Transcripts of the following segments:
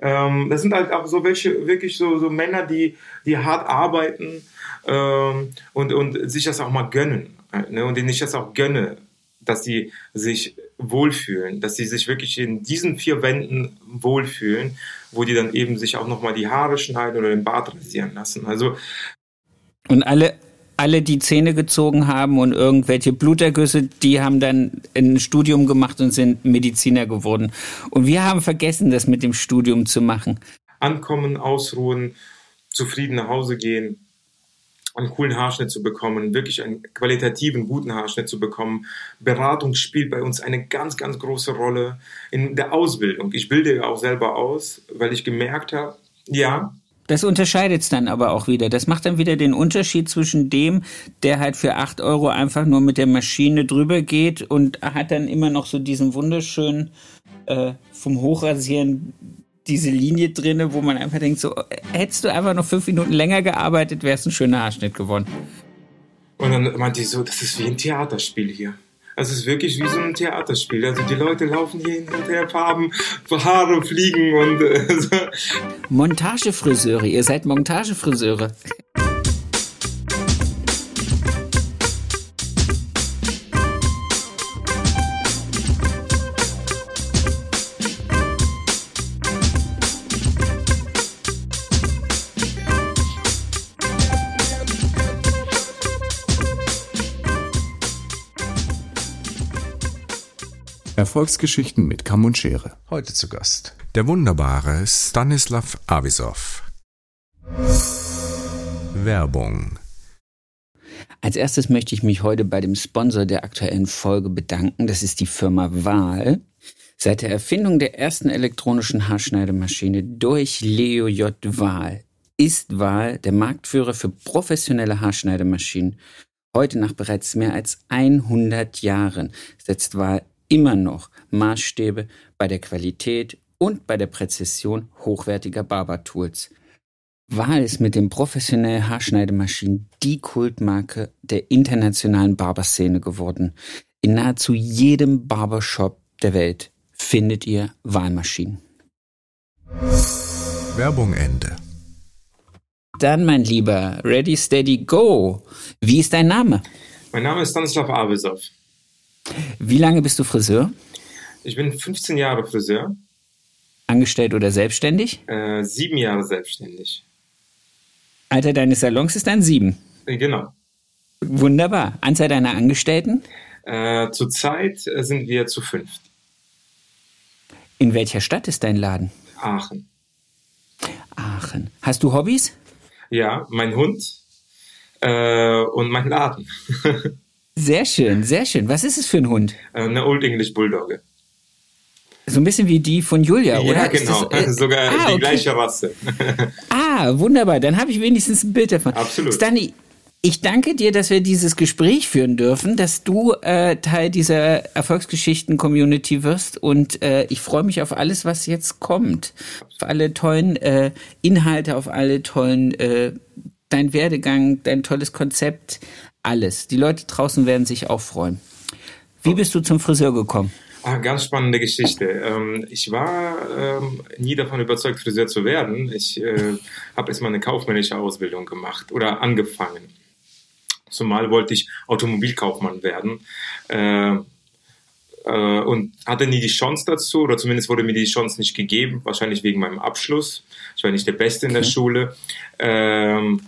Ähm, das sind halt auch so welche, wirklich so, so Männer, die, die hart arbeiten ähm, und, und sich das auch mal gönnen. Ne? Und denen ich das auch gönne, dass sie sich wohlfühlen, dass sie sich wirklich in diesen vier Wänden wohlfühlen, wo die dann eben sich auch nochmal die Haare schneiden oder den Bart rasieren lassen. Also und alle, alle die Zähne gezogen haben und irgendwelche Blutergüsse, die haben dann ein Studium gemacht und sind Mediziner geworden. Und wir haben vergessen, das mit dem Studium zu machen. Ankommen, ausruhen, zufrieden nach Hause gehen, einen coolen Haarschnitt zu bekommen, wirklich einen qualitativen, guten Haarschnitt zu bekommen. Beratung spielt bei uns eine ganz, ganz große Rolle in der Ausbildung. Ich bilde ja auch selber aus, weil ich gemerkt habe, ja, das unterscheidet es dann aber auch wieder. Das macht dann wieder den Unterschied zwischen dem, der halt für acht Euro einfach nur mit der Maschine drüber geht und hat dann immer noch so diesen wunderschönen äh, vom Hochrasieren diese Linie drinne, wo man einfach denkt, so hättest du einfach noch fünf Minuten länger gearbeitet, wärst ein schöner Haarschnitt geworden. Und dann meinte ich so, das ist wie ein Theaterspiel hier. Also es ist wirklich wie so ein Theaterspiel. Also die Leute laufen hier hin und her, Farben, Haare fliegen und äh, so. Montagefriseure, ihr seid Montagefriseure. Erfolgsgeschichten mit Kamm und Schere. Heute zu Gast der wunderbare Stanislav Avisov. Werbung. Als erstes möchte ich mich heute bei dem Sponsor der aktuellen Folge bedanken. Das ist die Firma Wahl. Seit der Erfindung der ersten elektronischen Haarschneidemaschine durch Leo J. Wahl ist Wahl der Marktführer für professionelle Haarschneidemaschinen. Heute nach bereits mehr als 100 Jahren setzt Wahl immer noch Maßstäbe bei der Qualität und bei der Präzision hochwertiger Barber-Tools. Wahl ist mit den professionellen Haarschneidemaschinen die Kultmarke der internationalen Barberszene geworden. In nahezu jedem Barbershop der Welt findet ihr Wahlmaschinen. Werbung Ende. Dann, mein Lieber, ready, steady, go. Wie ist dein Name? Mein Name ist Stanislav Abesov. Wie lange bist du Friseur? Ich bin 15 Jahre Friseur. Angestellt oder selbstständig? Äh, sieben Jahre selbstständig. Alter deines Salons ist dann sieben. Äh, genau. Wunderbar. Anzahl deiner Angestellten? Äh, zurzeit sind wir zu fünft. In welcher Stadt ist dein Laden? Aachen. Aachen. Hast du Hobbys? Ja, mein Hund äh, und mein Laden. Sehr schön, sehr schön. Was ist es für ein Hund? Äh, eine Old English Bulldogge. So ein bisschen wie die von Julia, ja, oder? Ja, genau. Das, äh, Sogar ah, die okay. gleiche Rasse. ah, wunderbar. Dann habe ich wenigstens ein Bild davon. Absolut. Stanley, ich danke dir, dass wir dieses Gespräch führen dürfen, dass du äh, Teil dieser Erfolgsgeschichten-Community wirst und äh, ich freue mich auf alles, was jetzt kommt. Auf alle tollen äh, Inhalte, auf alle tollen, äh, dein Werdegang, dein tolles Konzept alles. Die Leute draußen werden sich auch freuen. Wie bist du zum Friseur gekommen? Ah, ganz spannende Geschichte. Ähm, ich war ähm, nie davon überzeugt, Friseur zu werden. Ich äh, habe erstmal eine kaufmännische Ausbildung gemacht oder angefangen. Zumal wollte ich Automobilkaufmann werden. Äh, äh, und hatte nie die Chance dazu, oder zumindest wurde mir die Chance nicht gegeben, wahrscheinlich wegen meinem Abschluss. Ich war nicht der Beste in der Schule. Ähm,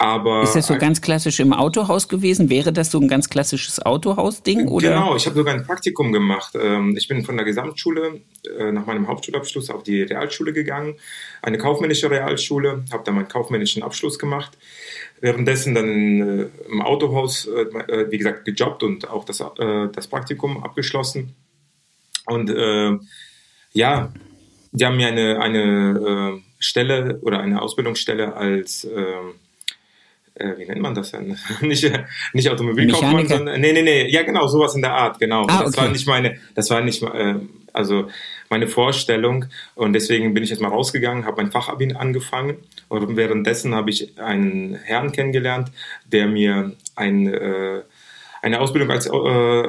aber ist das so ganz klassisch im Autohaus gewesen? Wäre das so ein ganz klassisches Autohaus-Ding? Genau, ich habe sogar ein Praktikum gemacht. Ähm, ich bin von der Gesamtschule äh, nach meinem Hauptschulabschluss auf die Realschule gegangen, eine kaufmännische Realschule, habe dann meinen kaufmännischen Abschluss gemacht. Währenddessen dann äh, im Autohaus, äh, wie gesagt, gejobbt und auch das, das Praktikum abgeschlossen. Und ja, die haben mir eine, eine Stelle oder eine Ausbildungsstelle als äh, wie nennt man das denn? nicht, äh, nicht Automobilkaufmann, sondern, nee, nee, nee, ja genau, sowas in der Art, genau. Ah, okay. Das war nicht meine, das war nicht, äh, also meine Vorstellung und deswegen bin ich jetzt mal rausgegangen, habe mein Fachabi angefangen und währenddessen habe ich einen Herrn kennengelernt, der mir ein, äh, eine Ausbildung als äh,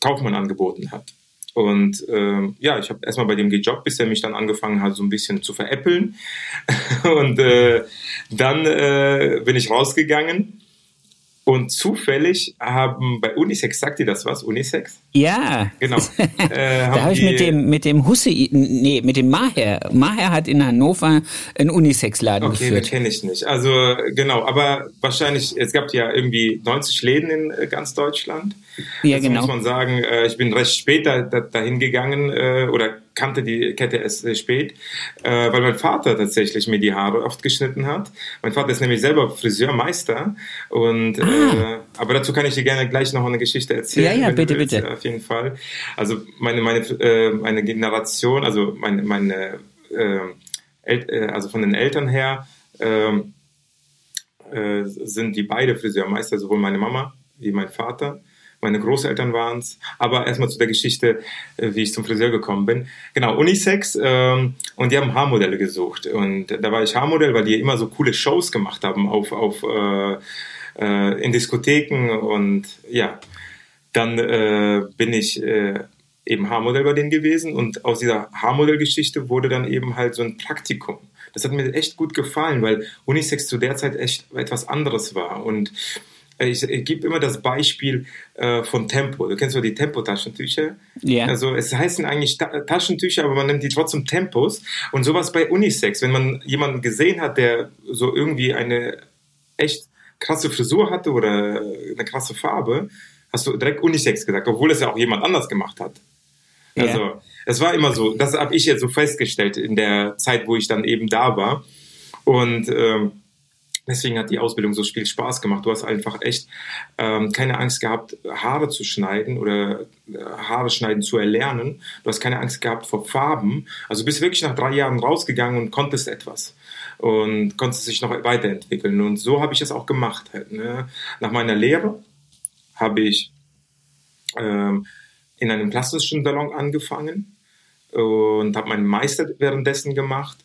Kaufmann angeboten hat. Und ähm, ja, ich habe erstmal bei dem gejobbt, bis er mich dann angefangen hat, so ein bisschen zu veräppeln. und äh, dann äh, bin ich rausgegangen und zufällig haben bei Unisex, sagt ihr das was? Unisex? Ja. Genau. Äh, da habe ich mit dem, mit dem Hussi, nee, mit dem Maher. Maher hat in Hannover einen Unisex-Laden okay, geführt. Okay, kenne ich nicht. Also genau, aber wahrscheinlich, es gab ja irgendwie 90 Läden in äh, ganz Deutschland. Ja, also genau. muss man sagen, äh, ich bin recht spät da, da, dahin gegangen äh, oder kannte die Kette erst sehr spät, äh, weil mein Vater tatsächlich mir die Haare oft geschnitten hat. Mein Vater ist nämlich selber Friseurmeister und ah. äh, aber dazu kann ich dir gerne gleich noch eine Geschichte erzählen. Ja, ja, bitte, willst, bitte. Auf jeden Fall. Also meine meine äh, meine Generation, also meine meine äh, äh, also von den Eltern her ähm, äh, sind die beide Friseurmeister, sowohl meine Mama wie mein Vater. Meine Großeltern waren es. Aber erstmal zu der Geschichte, äh, wie ich zum Friseur gekommen bin. Genau, Unisex. Ähm, und die haben Haarmodelle gesucht. Und da war ich Haarmodell, weil die immer so coole Shows gemacht haben auf, auf äh, äh, in Diskotheken. Und ja, dann äh, bin ich äh, eben Haarmodell bei denen gewesen. Und aus dieser Haarmodellgeschichte wurde dann eben halt so ein Praktikum. Das hat mir echt gut gefallen, weil Unisex zu der Zeit echt etwas anderes war. Und ich, ich gebe immer das Beispiel äh, von Tempo. Du kennst doch die Tempo-Taschentücher. Ja. Also es heißen eigentlich Ta Taschentücher, aber man nennt die trotzdem Tempos. Und sowas bei Unisex. Wenn man jemanden gesehen hat, der so irgendwie eine echt krasse Frisur hatte oder eine krasse Farbe, hast du direkt Unisex gesagt, obwohl es ja auch jemand anders gemacht hat. Ja. Also es war immer so. Das habe ich jetzt so festgestellt in der Zeit, wo ich dann eben da war. Und ähm, Deswegen hat die Ausbildung so viel Spaß gemacht. Du hast einfach echt ähm, keine Angst gehabt, Haare zu schneiden oder äh, Haare schneiden zu erlernen. Du hast keine Angst gehabt vor Farben. Also bist wirklich nach drei Jahren rausgegangen und konntest etwas und konntest dich noch weiterentwickeln. Und so habe ich es auch gemacht. Halt, ne? Nach meiner Lehre habe ich ähm, in einem plastischen Salon angefangen und habe meinen Meister währenddessen gemacht.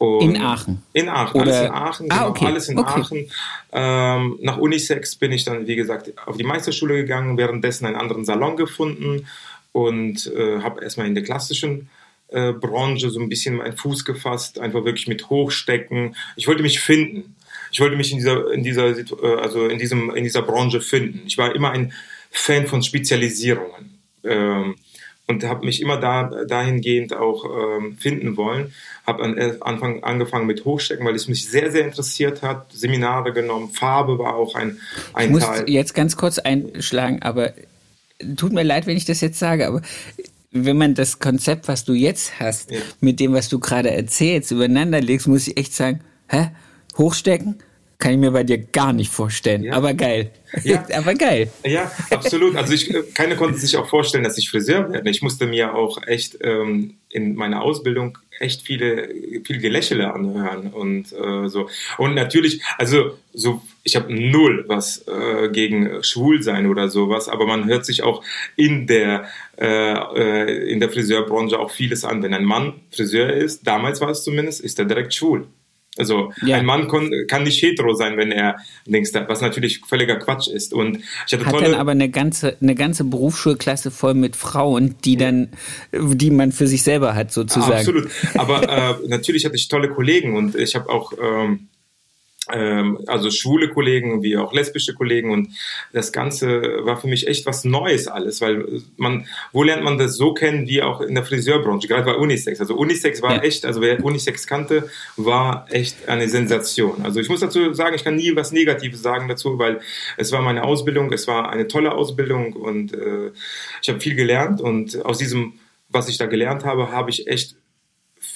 Und in Aachen. In Aachen, Oder? alles in Aachen, Ah, genau, okay. alles in Okay. Aachen. Ähm, nach Unisex bin ich dann, wie gesagt, auf die Meisterschule gegangen, währenddessen einen anderen Salon gefunden und äh, habe erstmal in der klassischen äh, Branche so ein bisschen meinen Fuß gefasst, einfach wirklich mit Hochstecken. Ich wollte mich finden. Ich wollte mich in dieser, in dieser, äh, also in diesem, in dieser Branche finden. Ich war immer ein Fan von Spezialisierungen. Ähm, und habe mich immer da dahingehend auch ähm, finden wollen. Habe an äh, Anfang angefangen mit Hochstecken, weil es mich sehr sehr interessiert hat. Seminare genommen, Farbe war auch ein Ich ein muss Teil. jetzt ganz kurz einschlagen, aber tut mir leid, wenn ich das jetzt sage, aber wenn man das Konzept, was du jetzt hast, Ja. mit dem, was du gerade erzählst, übereinander legst, muss ich echt sagen, hä? Hochstecken? Kann ich mir bei dir gar nicht vorstellen. Ja. Aber geil. Ja. aber geil. Ja, absolut. Also ich, äh, keiner konnte sich auch vorstellen, dass ich Friseur werde. Ich musste mir auch echt ähm, in meiner Ausbildung echt viele viel Gelächele anhören und äh, so. Und natürlich, also so, ich habe null was äh, gegen Schwulsein oder sowas, aber man hört sich auch in der äh, äh, in der Friseurbranche auch vieles an. Wenn ein Mann Friseur ist, damals war es zumindest, ist er direkt schwul. Also Ja. ein Mann kon, kann nicht hetero sein, wenn er Dings da, was natürlich völliger Quatsch ist. Und ich hatte Hat tolle, dann aber eine ganze, eine ganze Berufsschulklasse voll mit Frauen, die dann, die man für sich selber hat, sozusagen. Absolut. Aber äh, natürlich hatte ich tolle Kollegen und ich habe auch ähm, also schwule Kollegen wie auch lesbische Kollegen und das Ganze war für mich echt was Neues alles, weil man, wo lernt man das so kennen wie auch in der Friseurbranche, gerade bei Unisex. Also Unisex war Ja. echt, also wer Unisex kannte, war echt eine Sensation. Also ich muss dazu sagen, ich kann nie was Negatives sagen dazu, weil es war meine Ausbildung, es war eine tolle Ausbildung und äh, ich habe viel gelernt und aus diesem, was ich da gelernt habe, habe ich echt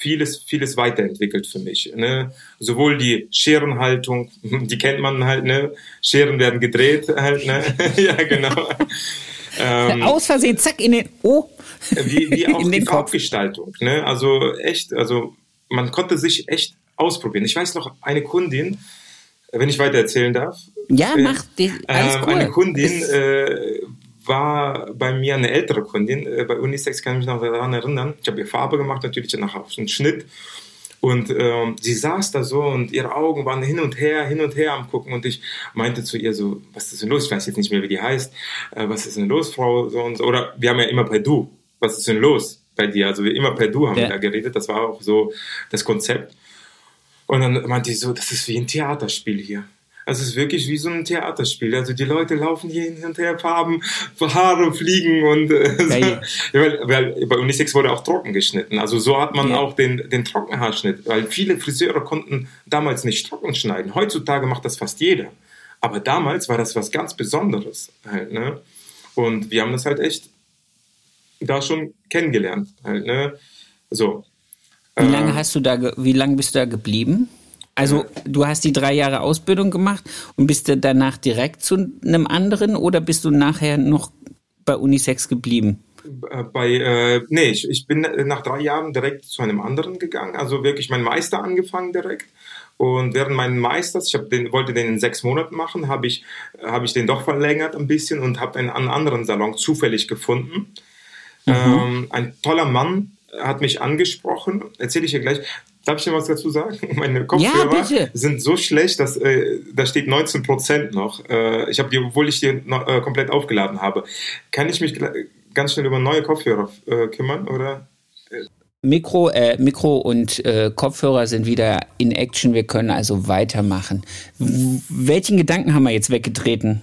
vieles, vieles weiterentwickelt für mich. Ne? Sowohl die Scherenhaltung, die kennt man halt, ne? Scheren werden gedreht halt, ne? ja, genau. Ähm, Aus Versehen, zack, in den, oh, wie, wie auch in die. Farbgestaltung. Ne? Also echt, also man konnte sich echt ausprobieren. Ich weiß noch, eine Kundin, wenn ich weiter erzählen darf. Ja, äh, mach die, alles ähm, cool. Eine Kundin äh, war bei mir eine ältere Kundin. Äh, bei Unisex kann ich mich noch daran erinnern. Ich habe ihr Farbe gemacht, natürlich danach auch einen Schnitt. Und ähm, sie saß da so und ihre Augen waren hin und her, hin und her am gucken. Und ich meinte zu ihr so, was ist denn los? Ich weiß jetzt nicht mehr, wie die heißt. Äh, was ist denn los, Frau? So und so. Oder wir haben ja immer bei Du. was ist denn los bei dir? Also wir immer per Du haben ja. wir da geredet, das war auch so das Konzept. Und dann meinte ich so, das ist wie ein Theaterspiel hier. Also es ist wirklich wie so ein Theaterspiel. Also die Leute laufen hier hin und her, Farben, Haare fliegen und äh, so. weil, weil bei Unisex wurde auch trocken geschnitten. Also so hat man ja. auch den, den Trockenhaarschnitt, weil viele Friseure konnten damals nicht trocken schneiden. Heutzutage macht das fast jeder. Aber damals war das was ganz Besonderes halt, ne? Und wir haben das halt echt da schon kennengelernt halt, ne? So. Wie lange ähm, hast du da, wie lange bist du da geblieben? Also du hast die drei Jahre Ausbildung gemacht und bist du danach direkt zu einem anderen oder bist du nachher noch bei Unisex geblieben? Äh, bei, äh, nee, ich, ich bin nach drei Jahren direkt zu einem anderen gegangen, also wirklich mein Meister angefangen direkt. Und während meines Meisters, ich den, wollte den in sechs Monaten machen, habe ich, hab ich den doch verlängert ein bisschen und habe einen, einen anderen Salon zufällig gefunden. Mhm. Ähm, ein toller Mann hat mich angesprochen, erzähle ich dir gleich. Darf ich dir was dazu sagen? Meine Kopfhörer ja, sind so schlecht, dass äh, da steht 19 Prozent noch. Äh, ich habe die, obwohl ich die noch, äh, komplett aufgeladen habe. Kann ich mich ganz schnell über neue Kopfhörer äh, kümmern oder? Mikro, äh, Mikro und äh, Kopfhörer sind wieder in Action. Wir können also weitermachen. W welchen Gedanken haben wir jetzt weggetreten?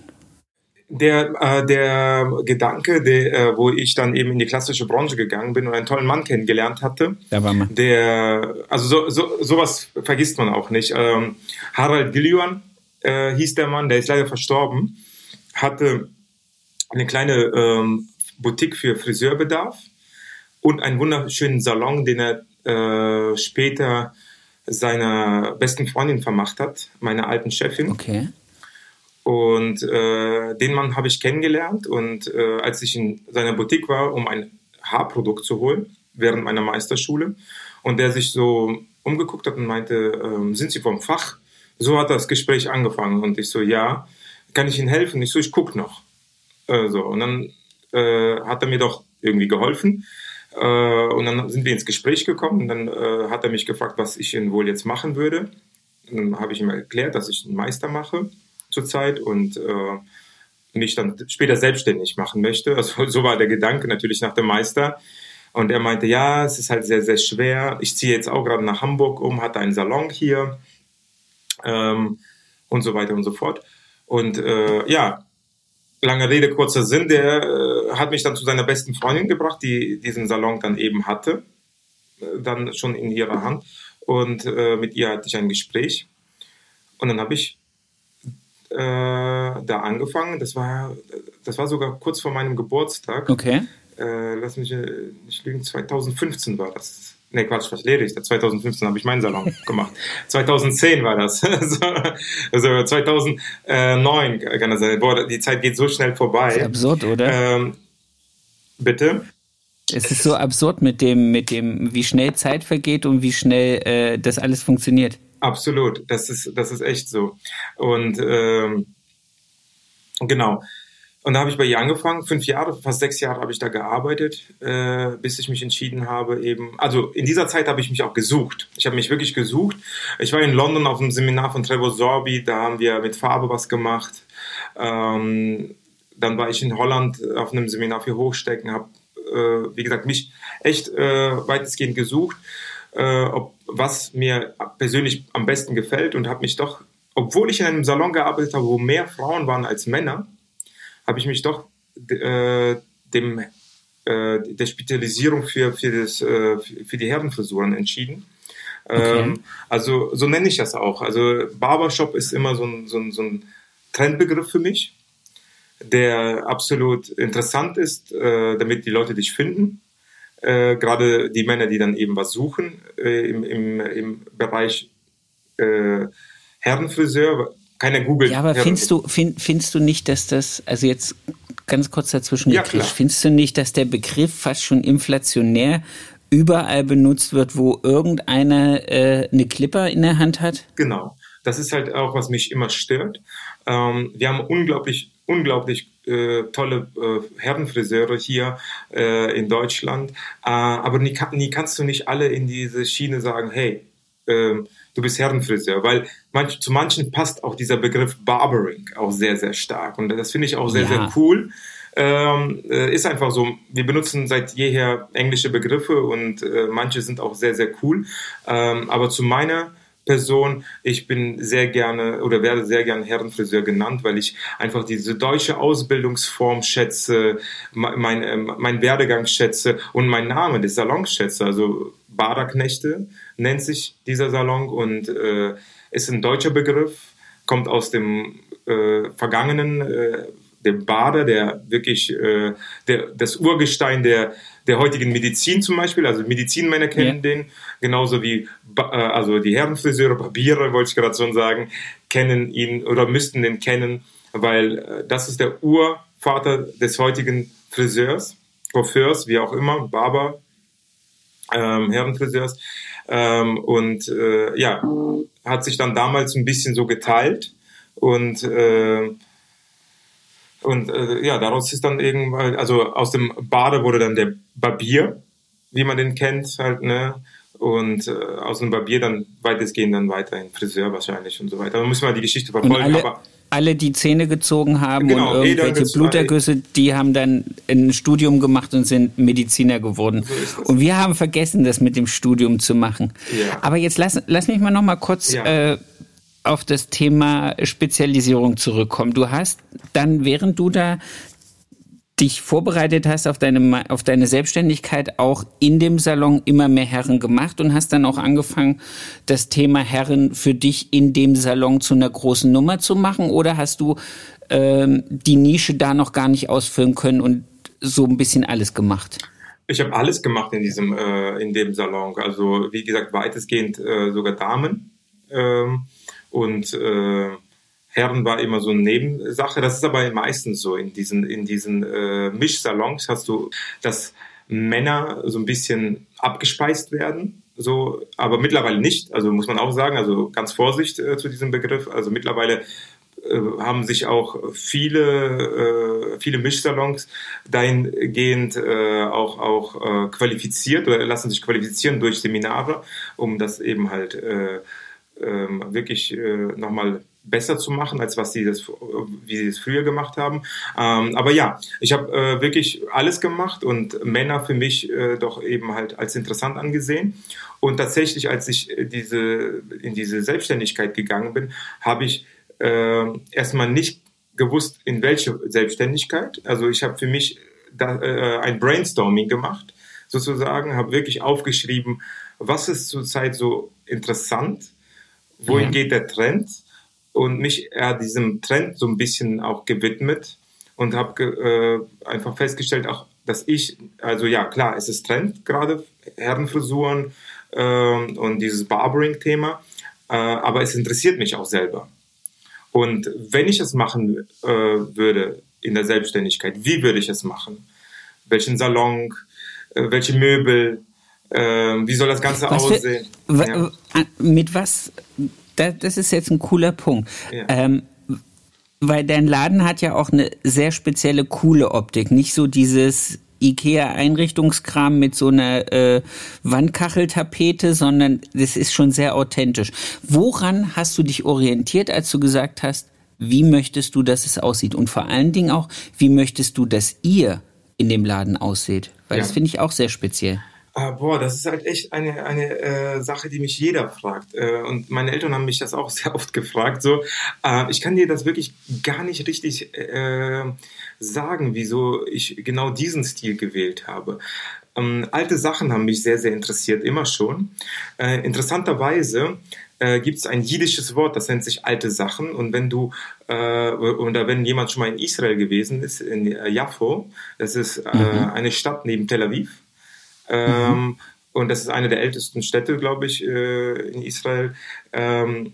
Der, äh, der Gedanke, der, äh, wo ich dann eben in die klassische Branche gegangen bin und einen tollen Mann kennengelernt hatte. Da war man. Der, also so, so, sowas vergisst man auch nicht. Ähm, Harald Gillian äh, hieß der Mann, der ist leider verstorben, hatte eine kleine ähm, Boutique für Friseurbedarf und einen wunderschönen Salon, den er äh, später seiner besten Freundin vermacht hat, meiner alten Chefin. Okay. Und äh, den Mann habe ich kennengelernt und äh, als ich in seiner Boutique war, um ein Haarprodukt zu holen, während meiner Meisterschule, und der sich so umgeguckt hat und meinte, ähm, sind Sie vom Fach? So hat das Gespräch angefangen und ich so, ja, kann ich Ihnen helfen? Ich so, ich guck noch. Äh, so, und dann äh, hat er mir doch irgendwie geholfen. Äh, und dann sind wir ins Gespräch gekommen und dann äh, hat er mich gefragt, was ich denn wohl jetzt machen würde. Und dann habe ich ihm erklärt, dass ich einen Meister mache zurzeit und äh, mich dann später selbstständig machen möchte. Also so war der Gedanke natürlich nach dem Meister. Und er meinte, ja, es ist halt sehr, sehr schwer. Ich ziehe jetzt auch gerade nach Hamburg um, hatte einen Salon hier ähm, und so weiter und so fort. Und äh, ja, lange Rede, kurzer Sinn, der äh, hat mich dann zu seiner besten Freundin gebracht, die diesen Salon dann eben hatte, äh, dann schon in ihrer Hand. Und äh, mit ihr hatte ich ein Gespräch. Und dann habe ich äh, da angefangen. Das war, das war sogar kurz vor meinem Geburtstag. Okay. Äh, lass mich äh, nicht lügen, 2015 war das. Nee, Quatsch, was lehre ich? 2015 habe ich meinen Salon gemacht. 2010 war das. also 2009 kann das sein. Boah, die Zeit geht so schnell vorbei. Das ist absurd, oder? Ähm, bitte? Es ist so absurd mit dem, mit dem, wie schnell Zeit vergeht und wie schnell äh, das alles funktioniert. Absolut, das ist, das ist echt so. Und ähm, genau. Und da habe ich bei ihr angefangen, fünf Jahre, fast sechs Jahre habe ich da gearbeitet, äh, bis ich mich entschieden habe, eben, also in dieser Zeit habe ich mich auch gesucht. Ich habe mich wirklich gesucht. Ich war in London auf einem Seminar von Trevor Sorby, da haben wir mit Farbe was gemacht. Ähm, dann war ich in Holland auf einem Seminar für Hochstecken, habe, äh, wie gesagt, mich echt äh, weitestgehend gesucht äh, ob, was mir persönlich am besten gefällt und habe mich doch, obwohl ich in einem Salon gearbeitet habe, wo mehr Frauen waren als Männer, habe ich mich doch äh, dem äh, der Spezialisierung für, für, das, äh, für die Herrenfrisuren entschieden. Okay. Ähm, also so nenne ich das auch. Also Barbershop ist immer so ein, so ein, so ein Trendbegriff für mich, der absolut interessant ist, äh, damit die Leute dich finden äh, gerade die Männer, die dann eben was suchen äh, im, im, im Bereich äh, Herrenfriseur, keine Google. Ja, aber findest du, find, findest du nicht, dass das, also jetzt ganz kurz dazwischen ja, gekriegt, findest du nicht, dass der Begriff fast schon inflationär überall benutzt wird, wo irgendeiner äh, eine Clipper in der Hand hat? Genau. Das ist halt auch, was mich immer stört. Ähm, wir haben unglaublich, unglaublich äh, tolle äh, Herrenfriseure hier äh, in Deutschland, äh, aber nie, nie, kannst du nicht alle in diese Schiene sagen, hey, ähm, du bist Herrenfriseur, weil manch, zu manchen passt auch dieser Begriff Barbering auch sehr, sehr stark und das finde ich auch sehr, ja. sehr cool. Ähm, äh, ist einfach so, wir benutzen seit jeher englische Begriffe und äh, manche sind auch sehr, sehr cool. Ähm, aber zu meiner Person. Ich bin sehr gerne oder werde sehr gerne Herrenfriseur genannt, weil ich einfach diese deutsche Ausbildungsform schätze, mein, äh, mein Werdegang schätze und mein Name des Salons schätze. Also Baderknechte nennt sich dieser Salon und äh, ist ein deutscher Begriff, kommt aus dem äh, vergangenen, äh, dem Bader, der wirklich äh, der, das Urgestein der der heutigen Medizin zum Beispiel, also Medizinmänner kennen ja. den, genauso wie äh, also die Herrenfriseure, Barbiere, wollte ich gerade schon sagen, kennen ihn oder müssten den kennen, weil äh, das ist der Urvater des heutigen Friseurs, Coiffeurs, wie auch immer, Barber, ähm, Herrenfriseurs. Ähm, und äh, ja, hat sich dann damals ein bisschen so geteilt und äh, und äh, ja, daraus ist dann irgendwann, also aus dem Bade wurde dann der Barbier, wie man den kennt, halt, ne? Und äh, aus dem Barbier dann weitestgehend dann weiterhin Friseur wahrscheinlich und so weiter. Da muss man die Geschichte verfolgen. alle, aber alle, die Zähne gezogen haben genau, und irgendwelche Blutergüsse, die haben dann ein Studium gemacht und sind Mediziner geworden. So und wir haben vergessen, das mit dem Studium zu machen. Ja. Aber jetzt lass, lass mich mal noch mal kurz ja. äh, auf das Thema Spezialisierung zurückkommen. Du hast dann, während du da dich vorbereitet hast auf deine, auf deine Selbstständigkeit, auch in dem Salon immer mehr Herren gemacht und hast dann auch angefangen, das Thema Herren für dich in dem Salon zu einer großen Nummer zu machen? Oder hast du ähm, die Nische da noch gar nicht ausfüllen können und so ein bisschen alles gemacht? Ich habe alles gemacht in diesem äh, in dem Salon. Also wie gesagt weitestgehend äh, sogar Damen. Ähm, und äh, Herren war immer so eine Nebensache. Das ist aber meistens so in diesen, in diesen äh, Mischsalons hast du, dass Männer so ein bisschen abgespeist werden. So, aber mittlerweile nicht. Also muss man auch sagen, also ganz Vorsicht äh, zu diesem Begriff. Also mittlerweile äh, haben sich auch viele, äh, viele Mischsalons dahingehend äh, auch, auch äh, qualifiziert oder lassen sich qualifizieren durch Seminare, um das eben halt äh, ähm, wirklich äh, nochmal besser zu machen, als was sie das, wie sie es früher gemacht haben. Ähm, aber ja, ich habe äh, wirklich alles gemacht und Männer für mich äh, doch eben halt als interessant angesehen. Und tatsächlich, als ich diese, in diese Selbstständigkeit gegangen bin, habe ich äh, erstmal nicht gewusst, in welche Selbstständigkeit. Also ich habe für mich da, äh, ein Brainstorming gemacht, sozusagen, habe wirklich aufgeschrieben, was ist zurzeit so interessant, wohin mhm. geht der Trend und mich eher diesem Trend so ein bisschen auch gewidmet und habe äh, einfach festgestellt, auch dass ich, also ja klar, es ist Trend gerade, Herrenfrisuren äh, und dieses Barbering-Thema, äh, aber es interessiert mich auch selber. Und wenn ich es machen äh, würde in der Selbstständigkeit, wie würde ich es machen? Welchen Salon, äh, welche Möbel, ähm, wie soll das Ganze was aussehen? Für, ja. Mit was? Das, das, ist jetzt ein cooler Punkt. Ja. Ähm, weil dein Laden hat ja auch eine sehr spezielle, coole Optik. Nicht so dieses IKEA-Einrichtungskram mit so einer äh, Wandkacheltapete, sondern das ist schon sehr authentisch. Woran hast du dich orientiert, als du gesagt hast, wie möchtest du, dass es aussieht? Und vor allen Dingen auch, wie möchtest du, dass ihr in dem Laden aussieht? Weil ja. das finde ich auch sehr speziell. Äh, boah, das ist halt echt eine, eine äh, Sache, die mich jeder fragt. Äh, und meine Eltern haben mich das auch sehr oft gefragt. So, äh, ich kann dir das wirklich gar nicht richtig äh, sagen, wieso ich genau diesen Stil gewählt habe. Ähm, alte Sachen haben mich sehr, sehr interessiert, immer schon. Äh, interessanterweise äh, gibt es ein jiddisches Wort, das nennt sich alte Sachen. Und wenn du, äh, oder wenn jemand schon mal in Israel gewesen ist, in Jaffo, das ist äh, mhm. eine Stadt neben Tel Aviv, ähm, mhm. Und das ist eine der ältesten Städte, glaube ich, äh, in Israel. Ähm,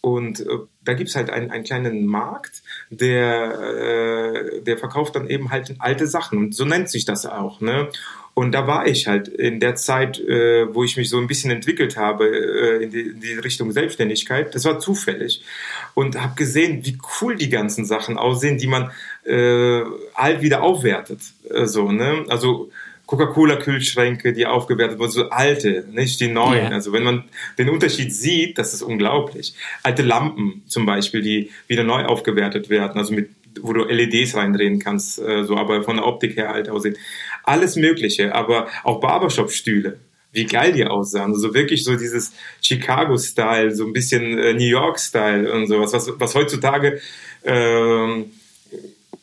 und äh, da gibt es halt einen, einen kleinen Markt, der, äh, der verkauft dann eben halt alte Sachen. Und so nennt sich das auch. Ne? Und da war ich halt in der Zeit, äh, wo ich mich so ein bisschen entwickelt habe äh, in, die, in, die, Richtung Selbstständigkeit. Das war zufällig. Und habe gesehen, wie cool die ganzen Sachen aussehen, die man äh, alt wieder aufwertet. Äh, so, ne? Also Coca-Cola-Kühlschränke, die aufgewertet wurden, so alte, nicht die neuen. Yeah. Also wenn man den Unterschied sieht, das ist unglaublich. Alte Lampen zum Beispiel, die wieder neu aufgewertet werden, also mit wo du LEDs reindrehen kannst, äh, so, aber von der Optik her halt aussehen. Alles Mögliche, aber auch Barbershop-Stühle wie geil die aussahen. Also wirklich so dieses Chicago-Style, so ein bisschen äh, New York-Style und sowas, was, was heutzutage ähm,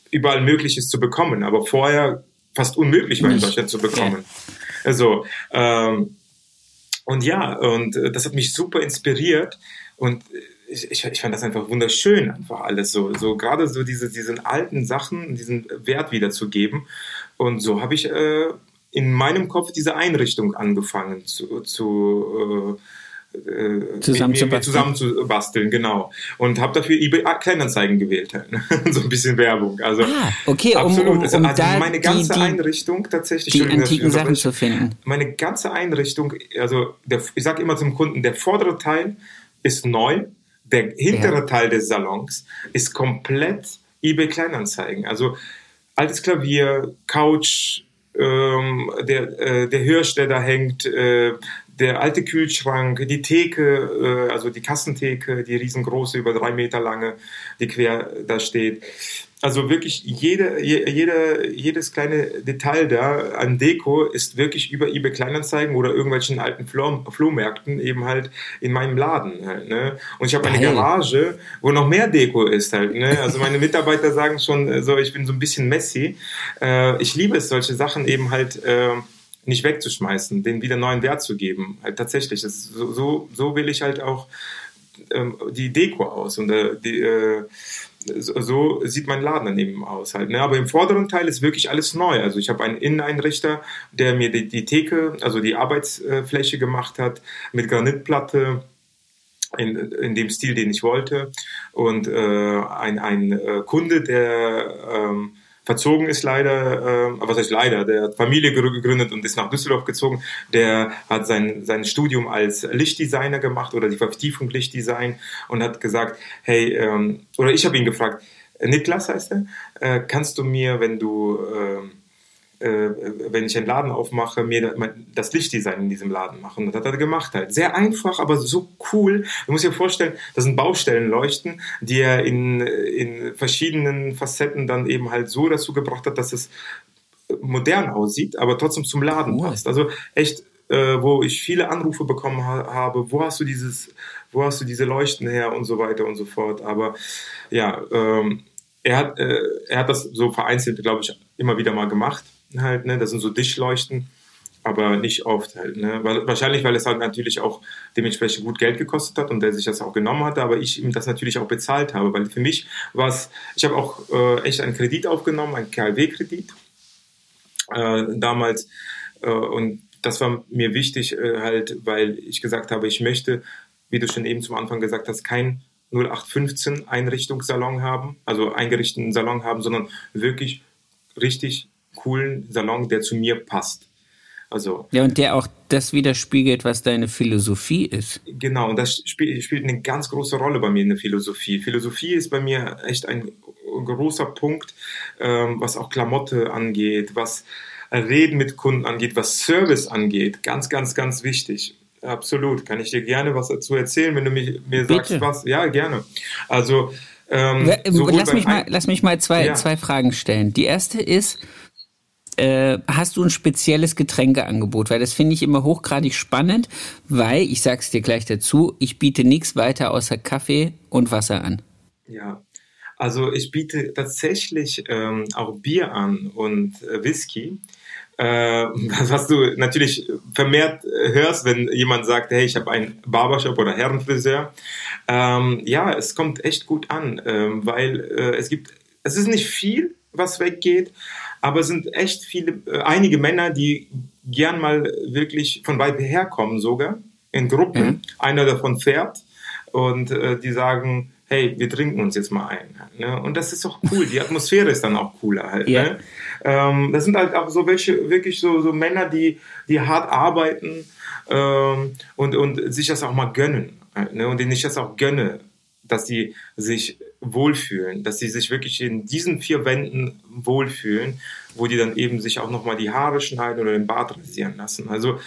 überall möglich ist zu bekommen, aber vorher fast unmöglich war in Deutschland zu bekommen. Ja. Also, ähm, und ja, und äh, das hat mich super inspiriert und ich, ich, ich fand das einfach wunderschön, einfach alles so, so gerade so diese, diesen alten Sachen, diesen Wert wiederzugeben. Und so habe ich äh, in meinem Kopf diese Einrichtung angefangen zu, zu äh, zusammen, mit, zu mir, zusammen zu basteln, genau. Und habe dafür eBay Kleinanzeigen gewählt. so ein bisschen Werbung. Also ah, okay, absolut. um, um, um also da meine ganze die, die, Einrichtung tatsächlich. Die antiken Sachen zu finden. Meine ganze Einrichtung, also der, ich sage immer zum Kunden, der vordere Teil ist neu, der hintere ja. Teil des Salons ist komplett eBay Kleinanzeigen. Also altes Klavier, Couch, ähm, der, äh, der Hirsch, der da hängt, äh, der alte Kühlschrank, die Theke, äh, also die Kassentheke, die riesengroße, über drei Meter lange, die quer da steht. Also wirklich jede, jede, jedes kleine Detail da an Deko ist wirklich über eBay Kleinanzeigen oder irgendwelchen alten Floh, Flohmärkten eben halt in meinem Laden halt, ne? Und ich habe eine Garage, wo noch mehr Deko ist halt, ne? Also meine Mitarbeiter sagen schon äh, so, ich bin so ein bisschen messy. Äh, ich liebe es, solche Sachen eben halt äh, nicht wegzuschmeißen, denen wieder neuen Wert zu geben. Halt tatsächlich, das so, so, so will ich halt auch ähm, die Deko aus und äh, die äh, so sieht mein Laden dann eben aus halt. Ne? Aber im vorderen Teil ist wirklich alles neu. Also ich habe einen Inneneinrichter, der mir die, die Theke, also die Arbeitsfläche gemacht hat, mit Granitplatte. In, in dem Stil, den ich wollte. Und äh, ein, ein äh, Kunde, der ähm, verzogen ist leider, äh, was heißt leider, der hat Familie gegründet und ist nach Düsseldorf gezogen. Der hat sein, sein Studium als Lichtdesigner gemacht oder die Vertiefung Lichtdesign und hat gesagt, hey, ähm, oder ich habe ihn gefragt, Niklas heißt er, äh, kannst du mir, wenn du äh, wenn ich einen Laden aufmache, mir das Lichtdesign in diesem Laden machen. Das hat er gemacht halt. Sehr einfach, aber so cool. Du musst dir vorstellen, das sind Baustellenleuchten, die er in, in verschiedenen Facetten dann eben halt so dazu gebracht hat, dass es modern aussieht, aber trotzdem zum Laden passt. Also echt, äh, wo ich viele Anrufe bekommen ha habe, wo hast du dieses, wo hast du diese Leuchten her und so weiter und so fort. Aber ja, ähm, er hat, äh, er hat das so vereinzelt, glaube ich, immer wieder mal gemacht halt, ne? Das sind so Dischleuchten, aber nicht oft halt, ne? Weil, wahrscheinlich, weil es halt natürlich auch dementsprechend gut Geld gekostet hat und der sich das auch genommen hatte, aber ich ihm das natürlich auch bezahlt habe, weil für mich war es, ich habe auch äh, echt einen Kredit aufgenommen, einen KLW-Kredit äh, damals äh, und das war mir wichtig äh, halt, weil ich gesagt habe, ich möchte, wie du schon eben zum Anfang gesagt hast, kein 0815 Einrichtungssalon haben, also eingerichteten Salon haben, sondern wirklich richtig coolen Salon, der zu mir passt. Also, ja, und der auch das widerspiegelt, was deine Philosophie ist. Genau, und das spielt, spielt eine ganz große Rolle bei mir in der Philosophie. Philosophie ist bei mir echt ein großer Punkt, ähm, was auch Klamotte angeht, was Reden mit Kunden angeht, was Service angeht. Ganz, ganz, ganz wichtig. Absolut. Kann ich dir gerne was dazu erzählen, wenn du mich, mir Bitte. sagst, was? Ja, gerne. Also, ähm, lass, mich mal, lass mich mal zwei, ja. zwei Fragen stellen. Die erste ist, äh, hast du ein spezielles Getränkeangebot? Weil das finde ich immer hochgradig spannend, weil, ich sag's dir gleich dazu, ich biete nichts weiter außer Kaffee und Wasser an. Ja, also ich biete tatsächlich ähm, auch Bier an und äh, Whisky. Äh, was du natürlich vermehrt hörst, wenn jemand sagt, hey, ich habe einen Barbershop oder Herrenfriseur. Ähm, ja, es kommt echt gut an, ähm, weil äh, es gibt, es ist nicht viel, was weggeht, aber es sind echt viele, äh, einige Männer, die gern mal wirklich von weit her kommen sogar, in Gruppen. Mhm. Einer davon fährt und äh, die sagen, hey, wir trinken uns jetzt mal ein. Ne? Und das ist doch cool. Die Atmosphäre ist dann auch cooler halt. Ja. Ne? Ähm, das sind halt auch so welche, wirklich so, so Männer, die, die hart arbeiten ähm, und, und sich das auch mal gönnen. Halt, ne? Und denen ich das auch gönne, dass sie sich wohlfühlen, dass sie sich wirklich in diesen vier Wänden wohlfühlen, wo die dann eben sich auch nochmal die Haare schneiden oder den Bart rasieren lassen. Also,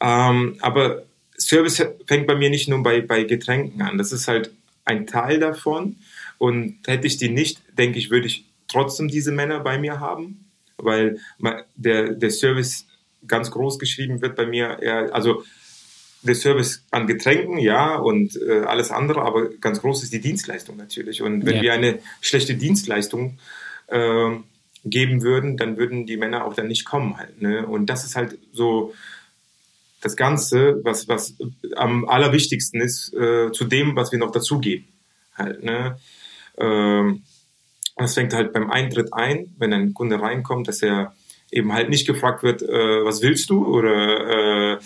ähm, aber Service fängt bei mir nicht nur bei, bei Getränken an. Das ist halt ein Teil davon. Und hätte ich die nicht, denke ich, würde ich trotzdem diese Männer bei mir haben, weil der, der Service ganz groß geschrieben wird bei mir. Eher, also der Service an Getränken, ja, und äh, alles andere, aber ganz groß ist die Dienstleistung natürlich. Und wenn ja. wir eine schlechte Dienstleistung äh, geben würden, dann würden die Männer auch dann nicht kommen halt. Ne? Und das ist halt so das Ganze, was, was am allerwichtigsten ist, äh, zu dem, was wir noch dazugeben. Halt, ne? ähm, das fängt halt beim Eintritt ein, wenn ein Kunde reinkommt, dass er eben halt nicht gefragt wird, äh, was willst du oder äh,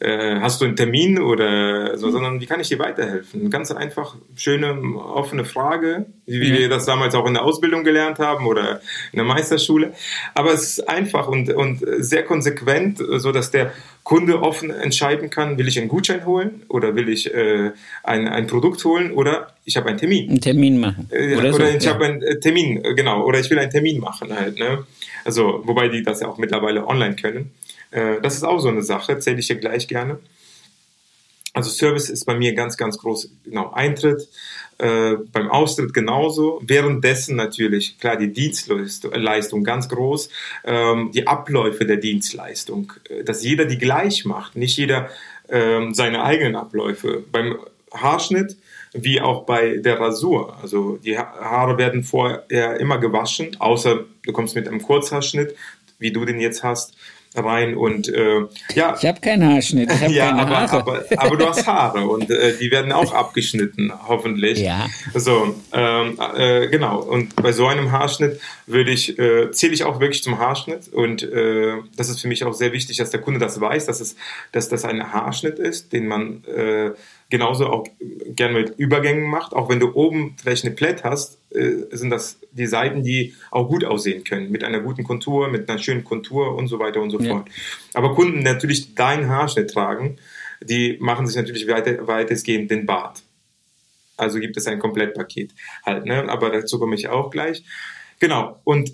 äh, hast du einen Termin oder so, mhm. sondern wie kann ich dir weiterhelfen? Ganz einfach, schöne, offene Frage, wie, mhm. wir das damals auch in der Ausbildung gelernt haben oder in der Meisterschule. Aber es ist einfach und, und sehr konsequent, so dass der Kunde offen entscheiden kann, will ich einen Gutschein holen oder will ich äh, ein, ein Produkt holen oder ich habe einen Termin. Einen Termin machen. Äh, oder, oder so, ich ja. habe einen äh, Termin, äh, genau, oder ich will einen Termin machen halt. Ne? Also, wobei die das ja auch mittlerweile online können. Äh, das ist auch so eine Sache, zähle ich hier gleich gerne. Also Service ist bei mir ganz, ganz groß, genau, Eintritt, äh, beim Austritt genauso, währenddessen natürlich, klar, die Dienstleistung ganz groß, ähm, die Abläufe der Dienstleistung, äh, dass jeder die gleich macht, nicht jeder ähm, seine eigenen Abläufe. Beim Haarschnitt wie auch bei der Rasur. Also die Haare werden vorher immer gewaschen, außer du kommst mit einem Kurzhaarschnitt, wie du den jetzt hast rein und äh, ja. Ich habe keinen Haarschnitt. Ich ja, aber. Aber, aber du hast Haare und äh, die werden auch abgeschnitten, hoffentlich. Ja. So, ähm, äh, genau. Und bei so einem Haarschnitt würde ich äh, zähle ich auch wirklich zum Haarschnitt und äh, das ist für mich auch sehr wichtig, dass der Kunde das weiß, dass es, dass das ein Haarschnitt ist, den man äh, genauso auch gerne mit Übergängen macht. Auch wenn du oben vielleicht eine Plätt hast, äh, sind das die Seiten, die auch gut aussehen können, mit einer guten Kontur, mit einer schönen Kontur und so weiter und so ja. fort. Aber Kunden, die natürlich deinen Haarschnitt tragen, die machen sich natürlich weiter, weitestgehend den Bart. Also gibt es ein Komplettpaket halt, ne? Aber dazu komme ich auch gleich. Genau. Und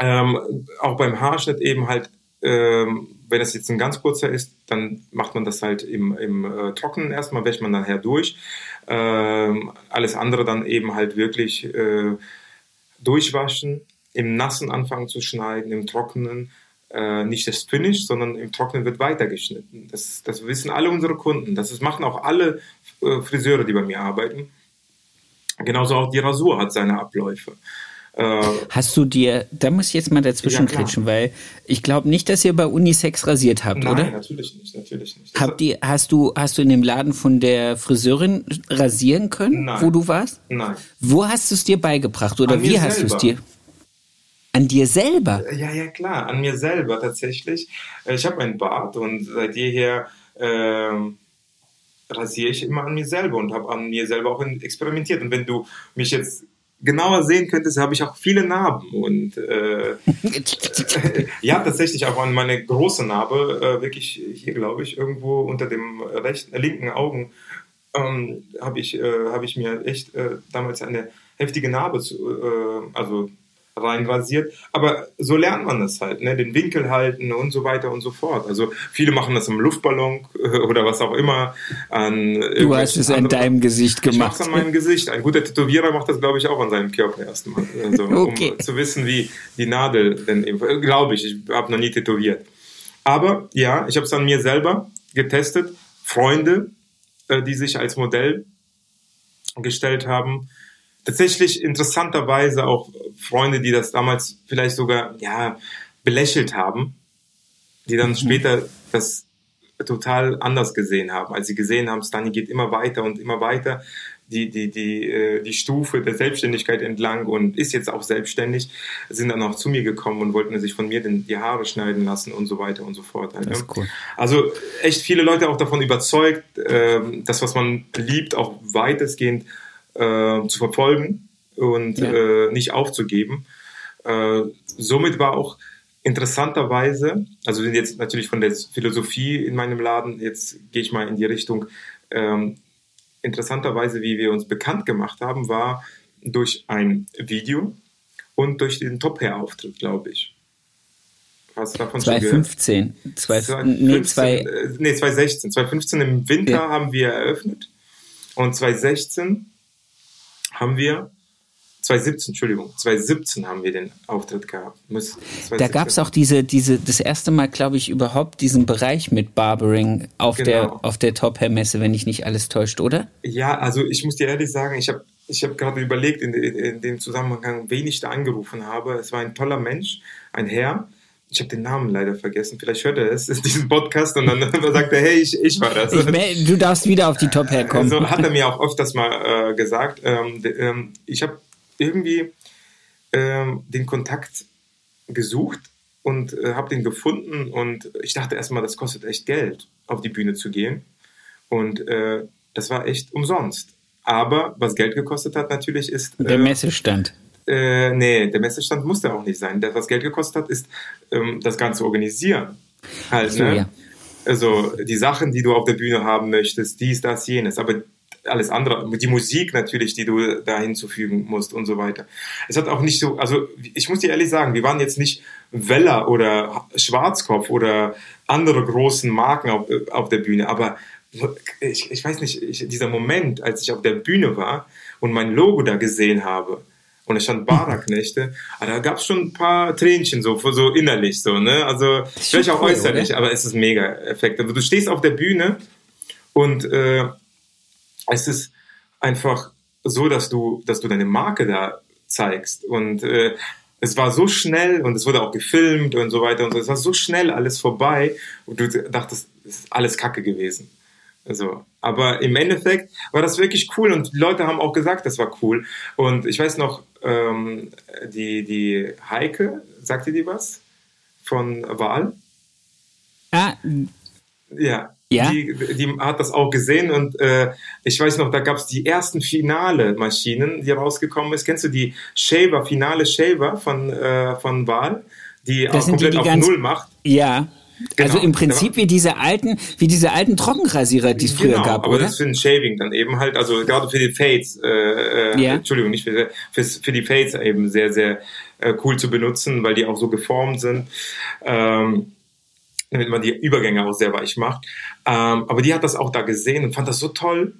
ähm, auch beim Haarschnitt eben halt ähm, wenn es jetzt ein ganz kurzer ist, dann macht man das halt im, im äh, Trockenen erstmal, wäscht man nachher durch. Ähm, alles andere dann eben halt wirklich äh, durchwaschen, im Nassen anfangen zu schneiden, im Trockenen. Äh, nicht das Finish, sondern im Trockenen wird weitergeschnitten. Das, das wissen alle unsere Kunden. Das ist, machen auch alle äh, Friseure, die bei mir arbeiten. Genauso auch die Rasur hat seine Abläufe. Äh, Hast du dir, da muss ich jetzt mal dazwischen ja, weil ich glaube nicht, dass ihr bei Unisex rasiert habt, Nein, oder? Nein, natürlich nicht, natürlich nicht. Habt ihr, hast du, hast du in dem Laden von der Friseurin rasieren können, Nein. wo du warst? Nein. Wo hast du es dir beigebracht oder wie hast du es dir? An dir selber? Ja, ja, klar, an mir selber tatsächlich. Äh, ich habe einen Bart und seit jeher äh, rasiere ich immer an mir selber und habe an mir selber auch experimentiert. Und wenn du mich jetzt genauer sehen könntest, habe ich auch viele Narben. Und äh, ja, tatsächlich auch an meine große Narbe, äh, wirklich hier, glaube ich, irgendwo unter dem rechten, äh, linken Augen, ähm, habe ich, äh, hab ich mir echt äh, damals eine heftige Narbe zu, äh, also reinrasiert. Aber so lernt man das halt, ne? den Winkel halten und so weiter und so fort. Also viele machen das im Luftballon äh, oder was auch immer. An du hast es an deinem Gesicht gemacht. Ich es an meinem Gesicht. Ein guter Tätowierer macht das, glaube ich, auch an seinem Körper erstmal. Also, okay. Um zu wissen, wie die Nadel denn eben, glaube ich, ich habe noch nie tätowiert. Aber ja, ich habe es an mir selber getestet. Freunde, äh, die sich als Modell gestellt haben, tatsächlich interessanterweise auch Freunde, die das damals vielleicht sogar ja belächelt haben, die dann mhm. später das total anders gesehen haben, als sie gesehen haben, Stani geht immer weiter und immer weiter die, die, die, äh, die Stufe der Selbstständigkeit entlang und ist jetzt auch selbstständig, sind dann auch zu mir gekommen und wollten sich von mir den, die Haare schneiden lassen und so weiter und so fort. Halt, ist cool. Also echt viele Leute auch davon überzeugt, äh, das, was man liebt, auch weitestgehend äh, zu verfolgen und ja. äh, nicht aufzugeben. Äh, somit war auch interessanterweise, also sind jetzt natürlich von der Philosophie in meinem Laden, jetzt gehe ich mal in die Richtung, ähm, interessanterweise, wie wir uns bekannt gemacht haben, war durch ein Video und durch den Top-Hair-Auftritt, glaube ich. Hast du davon 2015. schon 2015. Nee, zwei, äh, nee, 2016. 2015 im Winter ja. haben wir eröffnet und 2016 haben wir 2017, Entschuldigung, 2017 haben wir den Auftritt gehabt. Da gab es auch diese, diese, das erste Mal, glaube ich, überhaupt diesen Bereich mit Barbering auf genau. der, auf der Top Hair Messe, wenn ich nicht alles täuscht, oder? Ja, also ich muss dir ehrlich sagen, ich habe ich habe gerade überlegt in, in, in, dem Zusammenhang, wen ich da angerufen habe. Es war ein toller Mensch, ein Herr. Ich habe den Namen leider vergessen. Vielleicht hört er es, diesen Podcast und dann sagt er, hey, ich, ich war das. Ich, du darfst wieder auf die Top herkommen. Also hat er mir auch öfters mal äh, gesagt. Ähm, ähm, ich habe irgendwie ähm, den Kontakt gesucht und äh, habe den gefunden und ich dachte erstmal, das kostet echt Geld, auf die Bühne zu gehen. Und äh, das war echt umsonst. Aber was Geld gekostet hat natürlich ist... Der äh, Messestand. Äh, nee, der Messestand musste auch nicht sein. Das, was Geld gekostet hat, ist ähm, das Ganze organisieren. Halt, so, ne? Ja. Also die Sachen, die du auf der Bühne haben möchtest, dies, das, jenes. Aber alles andere, die Musik natürlich, die du da hinzufügen musst und so weiter. Es hat auch nicht so, also ich muss dir ehrlich sagen, wir waren jetzt nicht Weller oder Schwarzkopf oder andere großen Marken auf, auf der Bühne, aber ich, ich weiß nicht, ich, dieser Moment, als ich auf der Bühne war und mein Logo da gesehen habe, und es stand Baraknechte, ah, da gab es schon ein paar Tränchen so, so innerlich so, ne? Also vielleicht auch cool, äußerlich, oder? aber es ist mega Effekt. Also, du stehst auf der Bühne und äh, es ist einfach so, dass du, dass du deine Marke da zeigst und äh, es war so schnell und es wurde auch gefilmt und so weiter und so. Es war so schnell alles vorbei und du dachtest, es ist alles Kacke gewesen. Also, aber im Endeffekt war das wirklich cool und die Leute haben auch gesagt, das war cool. Und ich weiß noch, ähm, die, die Heike, sagt ihr die was? Von Wahl? Ah. Ja. Ja? Die, die hat das auch gesehen und äh, ich weiß noch, da gab es die ersten finale Maschinen, die rausgekommen ist. Kennst du die Shaver, finale Shaver von, äh, von Wahl, die das auch komplett die auf Null macht? Ja. Genau, also im Prinzip wie diese alten, wie diese alten Trockenrasierer, die es früher genau, gab, aber oder? das für ein Shaving dann eben halt, also gerade für die Fades, äh, äh, ja. Entschuldigung, nicht für, für, für die Fades eben sehr, sehr äh, cool zu benutzen, weil die auch so geformt sind. Ähm, damit man die Übergänge auch sehr weich macht. Ähm, aber die hat das auch da gesehen und fand das so toll.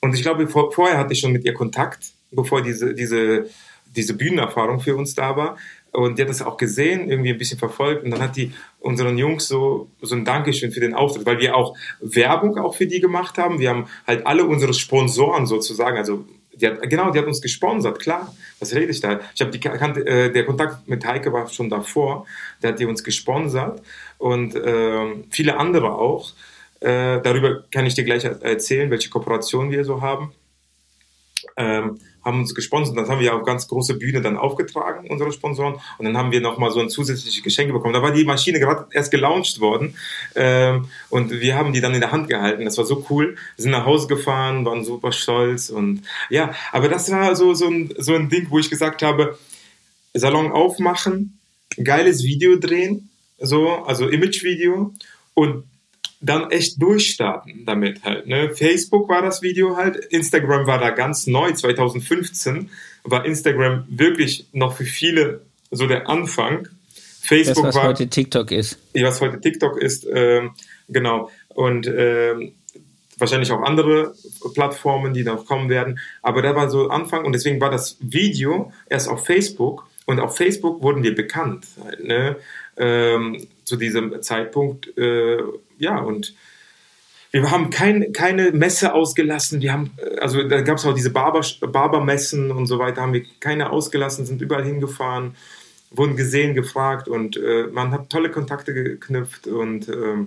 Und ich glaube, vor, vorher hatte ich schon mit ihr Kontakt, bevor diese, diese, diese Bühnenerfahrung für uns da war. Und die hat das auch gesehen, irgendwie ein bisschen verfolgt. Und dann hat die unseren Jungs so, so ein Dankeschön für den Auftritt, weil wir auch Werbung auch für die gemacht haben. Wir haben halt alle unsere Sponsoren sozusagen, also die hat, genau, die hat uns gesponsert, klar. Was rede ich da? Ich habe die kannte, äh, der Kontakt mit Heike war schon davor. Der hat die uns gesponsert und äh, viele andere auch. Äh, darüber kann ich dir gleich erzählen, welche Kooperationen wir so haben. Ähm, haben uns gesponsert. Das haben wir auf ganz große Bühne dann aufgetragen, unsere Sponsoren. Und dann haben wir nochmal so ein zusätzliches Geschenk bekommen. Da war die Maschine gerade erst gelauncht worden. Ähm, und wir haben die dann in der Hand gehalten. Das war so cool. Wir sind nach Hause gefahren, waren super stolz. Und ja, aber das war so, so, ein, so ein Ding, wo ich gesagt habe, Salon aufmachen, geiles Video drehen, so, also Image-Video. Und dann echt durchstarten damit halt. Ne? Facebook war das Video halt, Instagram war da ganz neu, 2015 war Instagram wirklich noch für viele so der Anfang. Facebook das, was war, heute TikTok ist. Was heute TikTok ist, ähm, genau. Und ähm, wahrscheinlich auch andere Plattformen, die noch kommen werden. Aber da war so Anfang und deswegen war das Video erst auf Facebook und auf Facebook wurden wir bekannt. Halt, ne? Ähm, zu diesem Zeitpunkt. Äh, ja, und wir haben kein, keine Messe ausgelassen. Wir haben, äh, also da gab es auch diese Barber, Barbermessen und so weiter, haben wir keine ausgelassen, sind überall hingefahren, wurden gesehen, gefragt und äh, man hat tolle Kontakte geknüpft und äh,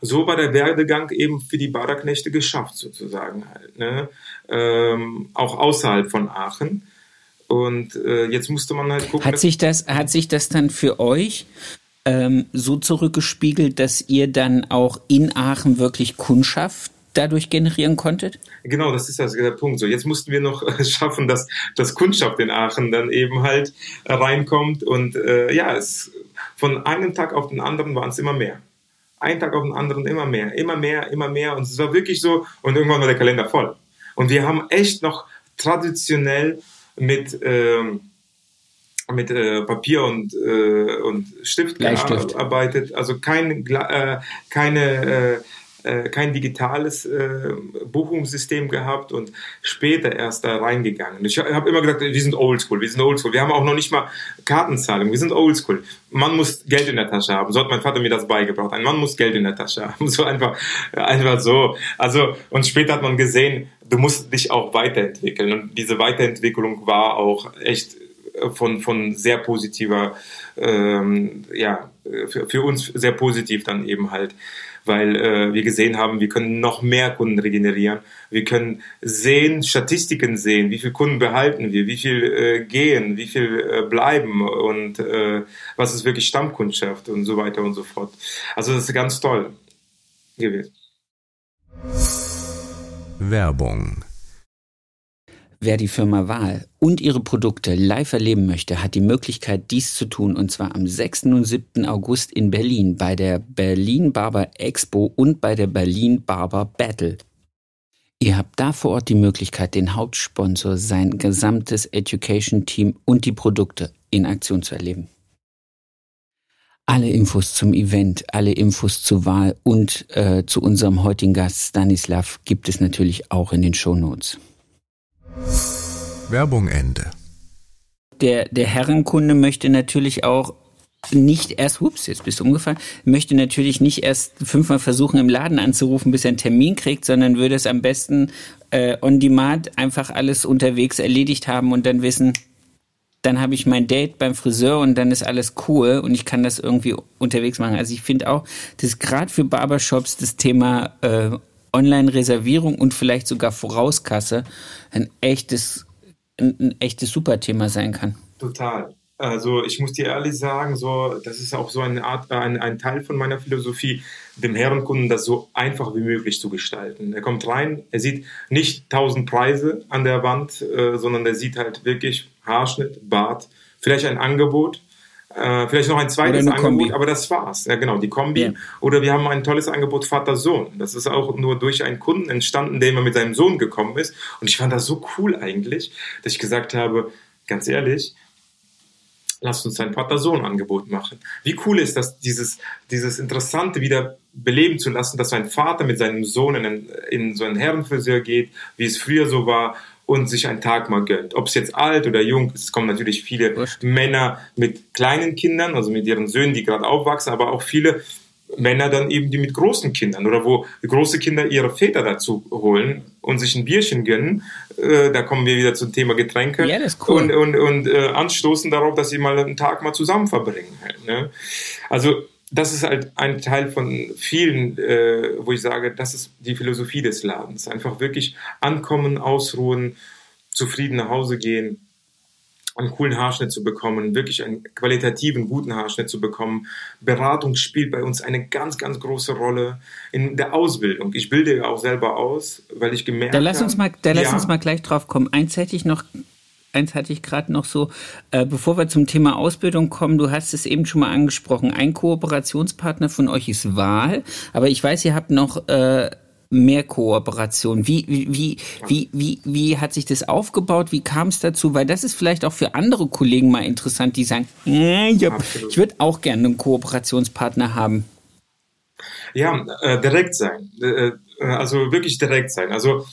so war der Werdegang eben für die Baderknechte geschafft, sozusagen halt. Ne? Ähm, auch außerhalb von Aachen. Und äh, jetzt musste man halt gucken. Hat sich das, hat sich das dann für euch ähm, so zurückgespiegelt, dass ihr dann auch in Aachen wirklich Kundschaft dadurch generieren konntet? Genau, das ist also der Punkt. So, jetzt mussten wir noch schaffen, dass das Kundschaft in Aachen dann eben halt reinkommt und äh, ja, es von einem Tag auf den anderen waren es immer mehr. Ein Tag auf den anderen immer mehr, immer mehr, immer mehr und es war wirklich so und irgendwann war der Kalender voll. Und wir haben echt noch traditionell mit ähm, mit äh, Papier und, äh, und Stift gearbeitet. Also kein, äh, keine äh, äh, kein digitales äh, Buchungssystem gehabt und später erst da reingegangen. Ich habe immer gesagt, wir sind oldschool, wir sind oldschool. Wir haben auch noch nicht mal Kartenzahlung, wir sind oldschool. Man muss Geld in der Tasche haben. So hat mein Vater mir das beigebracht. Ein Mann muss Geld in der Tasche haben. So einfach, einfach so. Also, und später hat man gesehen, du musst dich auch weiterentwickeln. Und diese Weiterentwicklung war auch echt von, von sehr positiver, ähm, ja, für, für uns sehr positiv dann eben halt weil äh, wir gesehen haben, wir können noch mehr Kunden regenerieren. Wir können sehen, Statistiken sehen, wie viele Kunden behalten wir, wie viel äh, gehen, wie viel äh, bleiben und äh, was ist wirklich Stammkundschaft und so weiter und so fort. Also das ist ganz toll gewesen. Werbung Wer die Firma Wahl und ihre Produkte live erleben möchte, hat die Möglichkeit, dies zu tun, und zwar am 6. und 7. August in Berlin bei der Berlin Barber Expo und bei der Berlin Barber Battle. Ihr habt da vor Ort die Möglichkeit, den Hauptsponsor, sein gesamtes Education-Team und die Produkte in Aktion zu erleben. Alle Infos zum Event, alle Infos zur Wahl und äh, zu unserem heutigen Gast Stanislav gibt es natürlich auch in den Shownotes. Werbung Ende. Der, der Herrenkunde möchte natürlich auch nicht erst, ups, jetzt bist du umgefallen, möchte natürlich nicht erst fünfmal versuchen, im Laden anzurufen, bis er einen Termin kriegt, sondern würde es am besten äh, on demand einfach alles unterwegs erledigt haben und dann wissen, dann habe ich mein Date beim Friseur und dann ist alles cool und ich kann das irgendwie unterwegs machen. Also ich finde auch, dass gerade für Barbershops das Thema äh, Online-Reservierung und vielleicht sogar Vorauskasse ein echtes, ein, ein echtes Superthema sein kann. Total. Also ich muss dir ehrlich sagen, so das ist auch so eine Art, ein, ein Teil von meiner Philosophie, dem Herrenkunden das so einfach wie möglich zu gestalten. Er kommt rein, er sieht nicht tausend Preise an der Wand, äh, sondern er sieht halt wirklich Haarschnitt, Bart, vielleicht ein Angebot äh, vielleicht noch ein zweites Angebot, Kombi. aber das war's. Ja, genau, die Kombi. Ja. Oder wir haben ein tolles Angebot Vater-Sohn. Das ist auch nur durch einen Kunden entstanden, der immer mit seinem Sohn gekommen ist. Und ich fand das so cool eigentlich, dass ich gesagt habe, ganz ehrlich, lasst uns ein Vater-Sohn-Angebot machen. Wie cool ist das, dieses, dieses Interessante wieder beleben zu lassen, dass ein Vater mit seinem Sohn in, in so einen Herrenfriseur geht, wie es früher so war und sich einen Tag mal gönnt. Ob es jetzt alt oder jung ist, es kommen natürlich viele Echt? Männer mit kleinen Kindern, also mit ihren Söhnen, die gerade aufwachsen, aber auch viele Männer dann eben, die mit großen Kindern oder wo große Kinder ihre Väter dazu holen und sich ein Bierchen gönnen. Äh, da kommen wir wieder zum Thema Getränke. Ja, cool. Und, und, und äh, anstoßen darauf, dass sie mal einen Tag mal zusammen verbringen. Ne? Also das ist halt ein Teil von vielen, äh, wo ich sage, das ist die Philosophie des Ladens. Einfach wirklich ankommen, ausruhen, zufrieden nach Hause gehen, einen coolen Haarschnitt zu bekommen, wirklich einen qualitativen, guten Haarschnitt zu bekommen. Beratung spielt bei uns eine ganz, ganz große Rolle in der Ausbildung. Ich bilde ja auch selber aus, weil ich gemerkt habe. Da lass uns mal, da lass uns mal gleich drauf kommen. Eins hätte ich noch eins hatte ich gerade noch so, äh, bevor wir zum Thema Ausbildung kommen, du hast es eben schon mal angesprochen, ein Kooperationspartner von euch ist Wahl, aber ich weiß, ihr habt noch äh, mehr Kooperation. Wie, wie, wie, wie, wie hat sich das aufgebaut? Wie kam es dazu? Weil das ist vielleicht auch für andere Kollegen mal interessant, die sagen, äh, ich, ich würde auch gerne einen Kooperationspartner haben. Ja, äh, direkt sein. Äh, äh also wirklich direkt sein. Also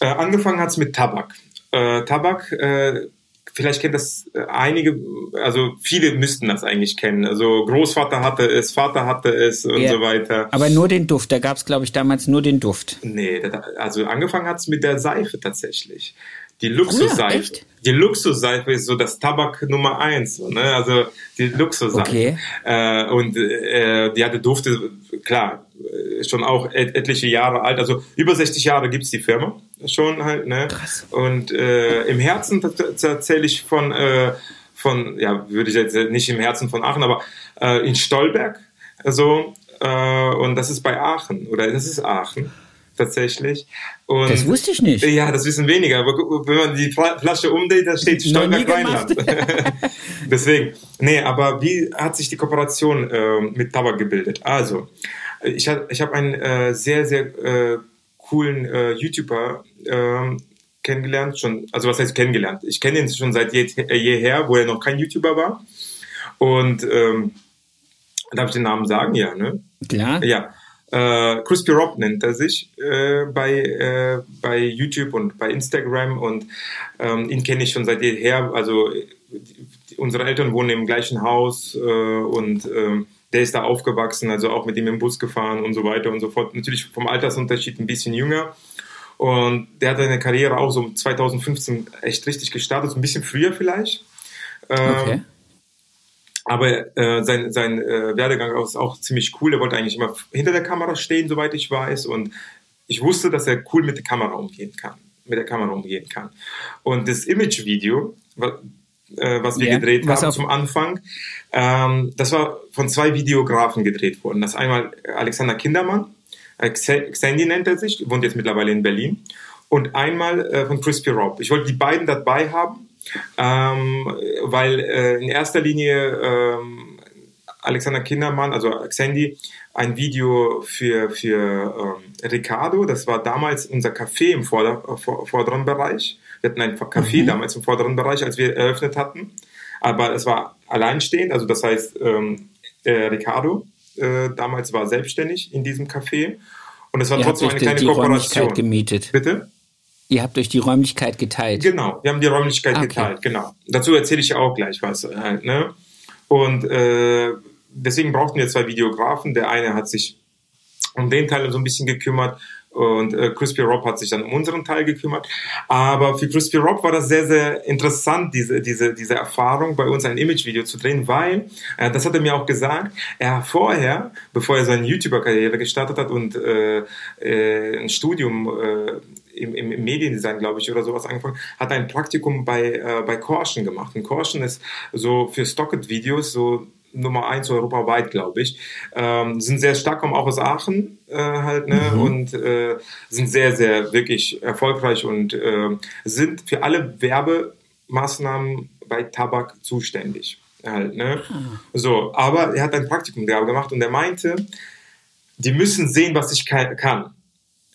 äh, angefangen hat es mit Tabak äh, Tabak. Äh, vielleicht kennt das äh, einige, also viele müssten das eigentlich kennen. Also Großvater hatte es, Vater hatte es und ja, so weiter. Aber nur den Duft, da gab es, glaube ich, damals nur den Duft. Nee, also angefangen hat es mit der Seife tatsächlich. Die Luxusseife. Ja, die Luxusseife ist so das Tabak Nummer eins, ne? also die Luxusseife. Okay. Äh, und äh, die hatte Dufte, klar, äh, schon auch et etliche Jahre alt, also über 60 Jahre gibt's die Firma schon halt. Ne? Krass. Und äh, im Herzen tatsächlich von, äh, von, ja, würde ich jetzt nicht im Herzen von Aachen, aber äh, in Stolberg, also, äh, und das ist bei Aachen, oder das ist Aachen tatsächlich. Und, das wusste ich nicht. Ja, das wissen weniger. Aber wenn man die Flasche umdreht, da steht Stolberg Rheinland. Deswegen. Nee, aber wie hat sich die Kooperation äh, mit Tabak gebildet? Also, ich, ich habe einen äh, sehr, sehr äh, coolen äh, YouTuber äh, kennengelernt. Schon, also was heißt kennengelernt? Ich kenne ihn schon seit je, jeher, wo er noch kein YouTuber war. Und ähm, darf ich den Namen sagen? Ja, ne? Klar. Ja. Äh, Crispy Rob nennt er sich äh, bei, äh, bei YouTube und bei Instagram und ähm, ihn kenne ich schon seit jeher. Also die, unsere Eltern wohnen im gleichen Haus äh, und äh, der ist da aufgewachsen, also auch mit ihm im Bus gefahren und so weiter und so fort. Natürlich vom Altersunterschied ein bisschen jünger. Und der hat seine Karriere auch so 2015 echt richtig gestartet, so ein bisschen früher vielleicht. Ähm, okay. Aber äh, sein, sein äh, Werdegang ist auch ziemlich cool. Er wollte eigentlich immer hinter der Kamera stehen, soweit ich weiß. Und ich wusste, dass er cool mit der Kamera umgehen kann. Mit der Kamera umgehen kann. Und das Image-Video, was, äh, was wir yeah. gedreht was haben zum Anfang, ähm, das war von zwei Videografen gedreht worden. Das einmal Alexander Kindermann, äh, Xandy nennt er sich, wohnt jetzt mittlerweile in Berlin. Und einmal äh, von Crispy Rob. Ich wollte die beiden dabei haben ähm, weil äh, in erster Linie ähm, Alexander Kindermann, also Xandy, ein Video für, für ähm, Ricardo, das war damals unser Café im vorder, vor, vorderen Bereich. Wir hatten ein Café mhm. damals im vorderen Bereich, als wir eröffnet hatten. Aber es war alleinstehend, also das heißt, ähm, äh, Ricardo äh, damals war selbstständig in diesem Café. Und es war Ihr trotzdem eine kleine die Kooperation. gemietet. Bitte? Ihr habt euch die Räumlichkeit geteilt. Genau, wir haben die Räumlichkeit okay. geteilt, genau. Dazu erzähle ich auch gleich was. Halt, ne? Und äh, deswegen brauchten wir zwei Videografen. Der eine hat sich um den Teil so ein bisschen gekümmert und äh, Crispy Rob hat sich dann um unseren Teil gekümmert. Aber für Crispy Rob war das sehr, sehr interessant, diese, diese, diese Erfahrung, bei uns ein Imagevideo zu drehen, weil, äh, das hat er mir auch gesagt, er vorher, bevor er seine YouTuber-Karriere gestartet hat und äh, äh, ein Studium äh, im, im Mediendesign, glaube ich, oder sowas angefangen, hat ein Praktikum bei, äh, bei Caution gemacht. Und Caution ist so für Stocket-Videos so Nummer eins europaweit, glaube ich. Ähm, sind sehr stark, kommen auch aus Aachen äh, halt, ne? Mhm. Und äh, sind sehr, sehr wirklich erfolgreich und äh, sind für alle Werbemaßnahmen bei Tabak zuständig. Halt, ne? Mhm. So, aber er hat ein Praktikum gemacht und er meinte, die müssen sehen, was ich kann.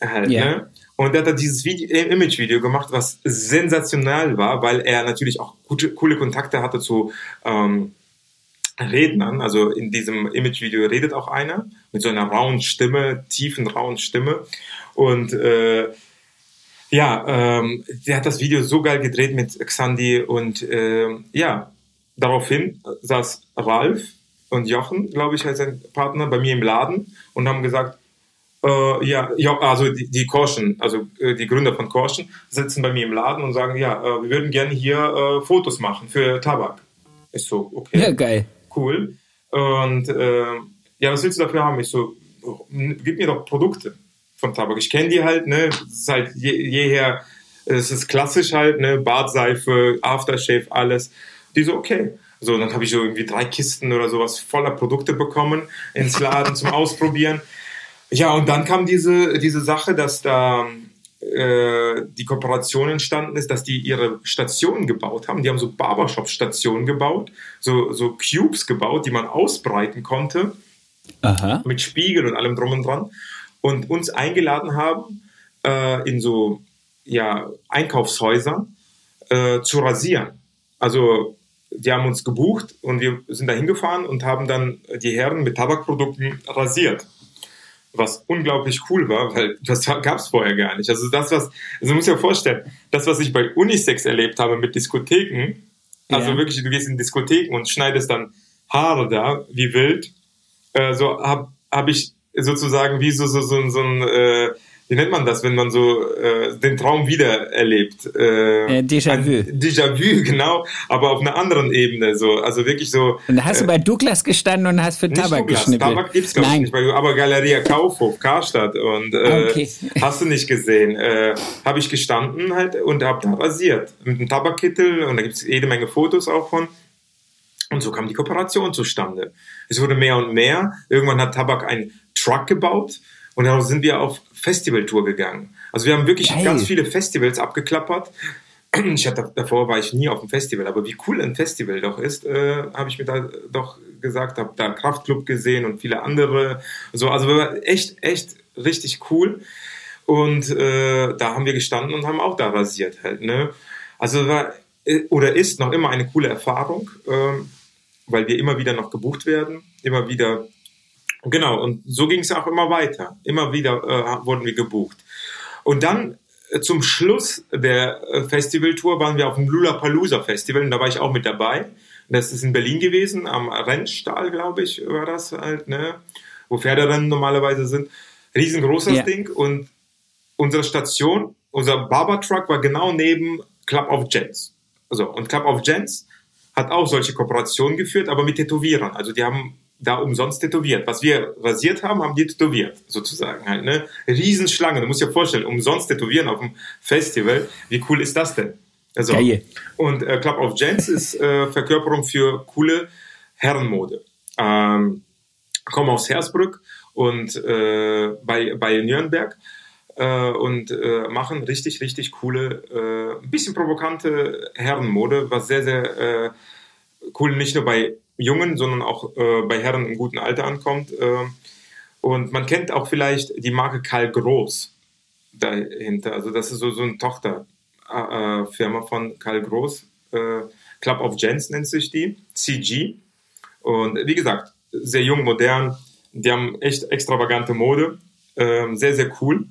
Halt, yeah. ne? Und er hat dieses Video, Image-Video gemacht, was sensationell war, weil er natürlich auch gute, coole Kontakte hatte zu ähm, Rednern. Also in diesem Image-Video redet auch einer mit so einer rauen Stimme, tiefen rauen Stimme. Und äh, ja, ähm, der hat das Video so geil gedreht mit Xandi und äh, ja, daraufhin saß Ralf und Jochen, glaube ich, als sein Partner bei mir im Laden und haben gesagt, äh, ja, ja, also die, die Caution, also äh, die Gründer von Caution sitzen bei mir im Laden und sagen, ja, äh, wir würden gerne hier äh, Fotos machen für Tabak. Ist so, okay. Ja, geil. Cool. Und äh, ja, was willst du dafür haben? Ich so, gib mir doch Produkte von Tabak. Ich kenne die halt, ne? Das ist halt je, jeher, es ist klassisch halt, ne? Bartseife, Aftershave, alles. Die so, okay. So, dann habe ich so irgendwie drei Kisten oder sowas voller Produkte bekommen ins Laden zum Ausprobieren. Ja, und dann kam diese, diese Sache, dass da äh, die Kooperation entstanden ist, dass die ihre Stationen gebaut haben. Die haben so Barbershop-Stationen gebaut, so, so Cubes gebaut, die man ausbreiten konnte. Aha. Mit Spiegel und allem drum und dran. Und uns eingeladen haben, äh, in so ja, Einkaufshäusern äh, zu rasieren. Also die haben uns gebucht und wir sind da hingefahren und haben dann die Herren mit Tabakprodukten rasiert was unglaublich cool war, weil das gab es vorher gar nicht. Also das, was, also musst dir vorstellen, das, was ich bei Unisex erlebt habe mit Diskotheken, also ja. wirklich, du gehst in Diskotheken und schneidest dann Haare da, wie wild, äh, so habe hab ich sozusagen wie so, so, so, so ein äh, wie nennt man das, wenn man so äh, den Traum wieder erlebt? Äh, äh, Déjà-vu. Déjà-vu, genau, aber auf einer anderen Ebene. So. Also wirklich so. Und da hast äh, du bei Douglas gestanden und hast für Tabak Douglas, geschnippelt? Tabak gibt's glaube ich nicht, aber Galeria Kaufhof, Karstadt und äh, okay. hast du nicht gesehen. Äh, habe ich gestanden halt und habe da rasiert. Mit einem Tabakkittel und da gibt es jede Menge Fotos auch von. Und so kam die Kooperation zustande. Es wurde mehr und mehr. Irgendwann hat Tabak einen Truck gebaut und daraus sind wir auf Festivaltour gegangen. Also wir haben wirklich Geil. ganz viele Festivals abgeklappert. Ich hatte, davor war ich nie auf dem Festival, aber wie cool ein Festival doch ist, äh, habe ich mir da doch gesagt, habe da Kraftclub gesehen und viele andere. So, also war echt, echt richtig cool. Und äh, da haben wir gestanden und haben auch da rasiert halt. Ne? Also war äh, oder ist noch immer eine coole Erfahrung, äh, weil wir immer wieder noch gebucht werden, immer wieder Genau, und so ging es auch immer weiter. Immer wieder äh, wurden wir gebucht. Und dann äh, zum Schluss der äh, Festivaltour waren wir auf dem Lula-Palooza Festival und da war ich auch mit dabei. Das ist in Berlin gewesen, am Rennstall, glaube ich, war das halt, ne? wo Pferderennen normalerweise sind. Riesengroßes ja. Ding und unsere Station, unser Barber-Truck war genau neben Club of Gents. Also, und Club of Gents hat auch solche Kooperationen geführt, aber mit Tätowierern. Also die haben da umsonst tätowiert. Was wir rasiert haben, haben die tätowiert, sozusagen halt, ne? Riesenschlange, du musst dir vorstellen, umsonst tätowieren auf dem Festival. Wie cool ist das denn? Also, Geil. Und äh, Club of Gents ist äh, Verkörperung für coole Herrenmode. Ähm, komme aus Hersbrück und äh, bei, bei Nürnberg äh, und äh, machen richtig, richtig coole, äh, ein bisschen provokante Herrenmode, was sehr, sehr äh, cool nicht nur bei Jungen, sondern auch äh, bei Herren im guten Alter ankommt. Äh, und man kennt auch vielleicht die Marke Karl Groß dahinter. Also das ist so, so eine Tochterfirma äh, von Karl Groß. Äh, Club of Gents nennt sich die, CG. Und wie gesagt, sehr jung, modern. Die haben echt extravagante Mode. Ähm, sehr, sehr cool.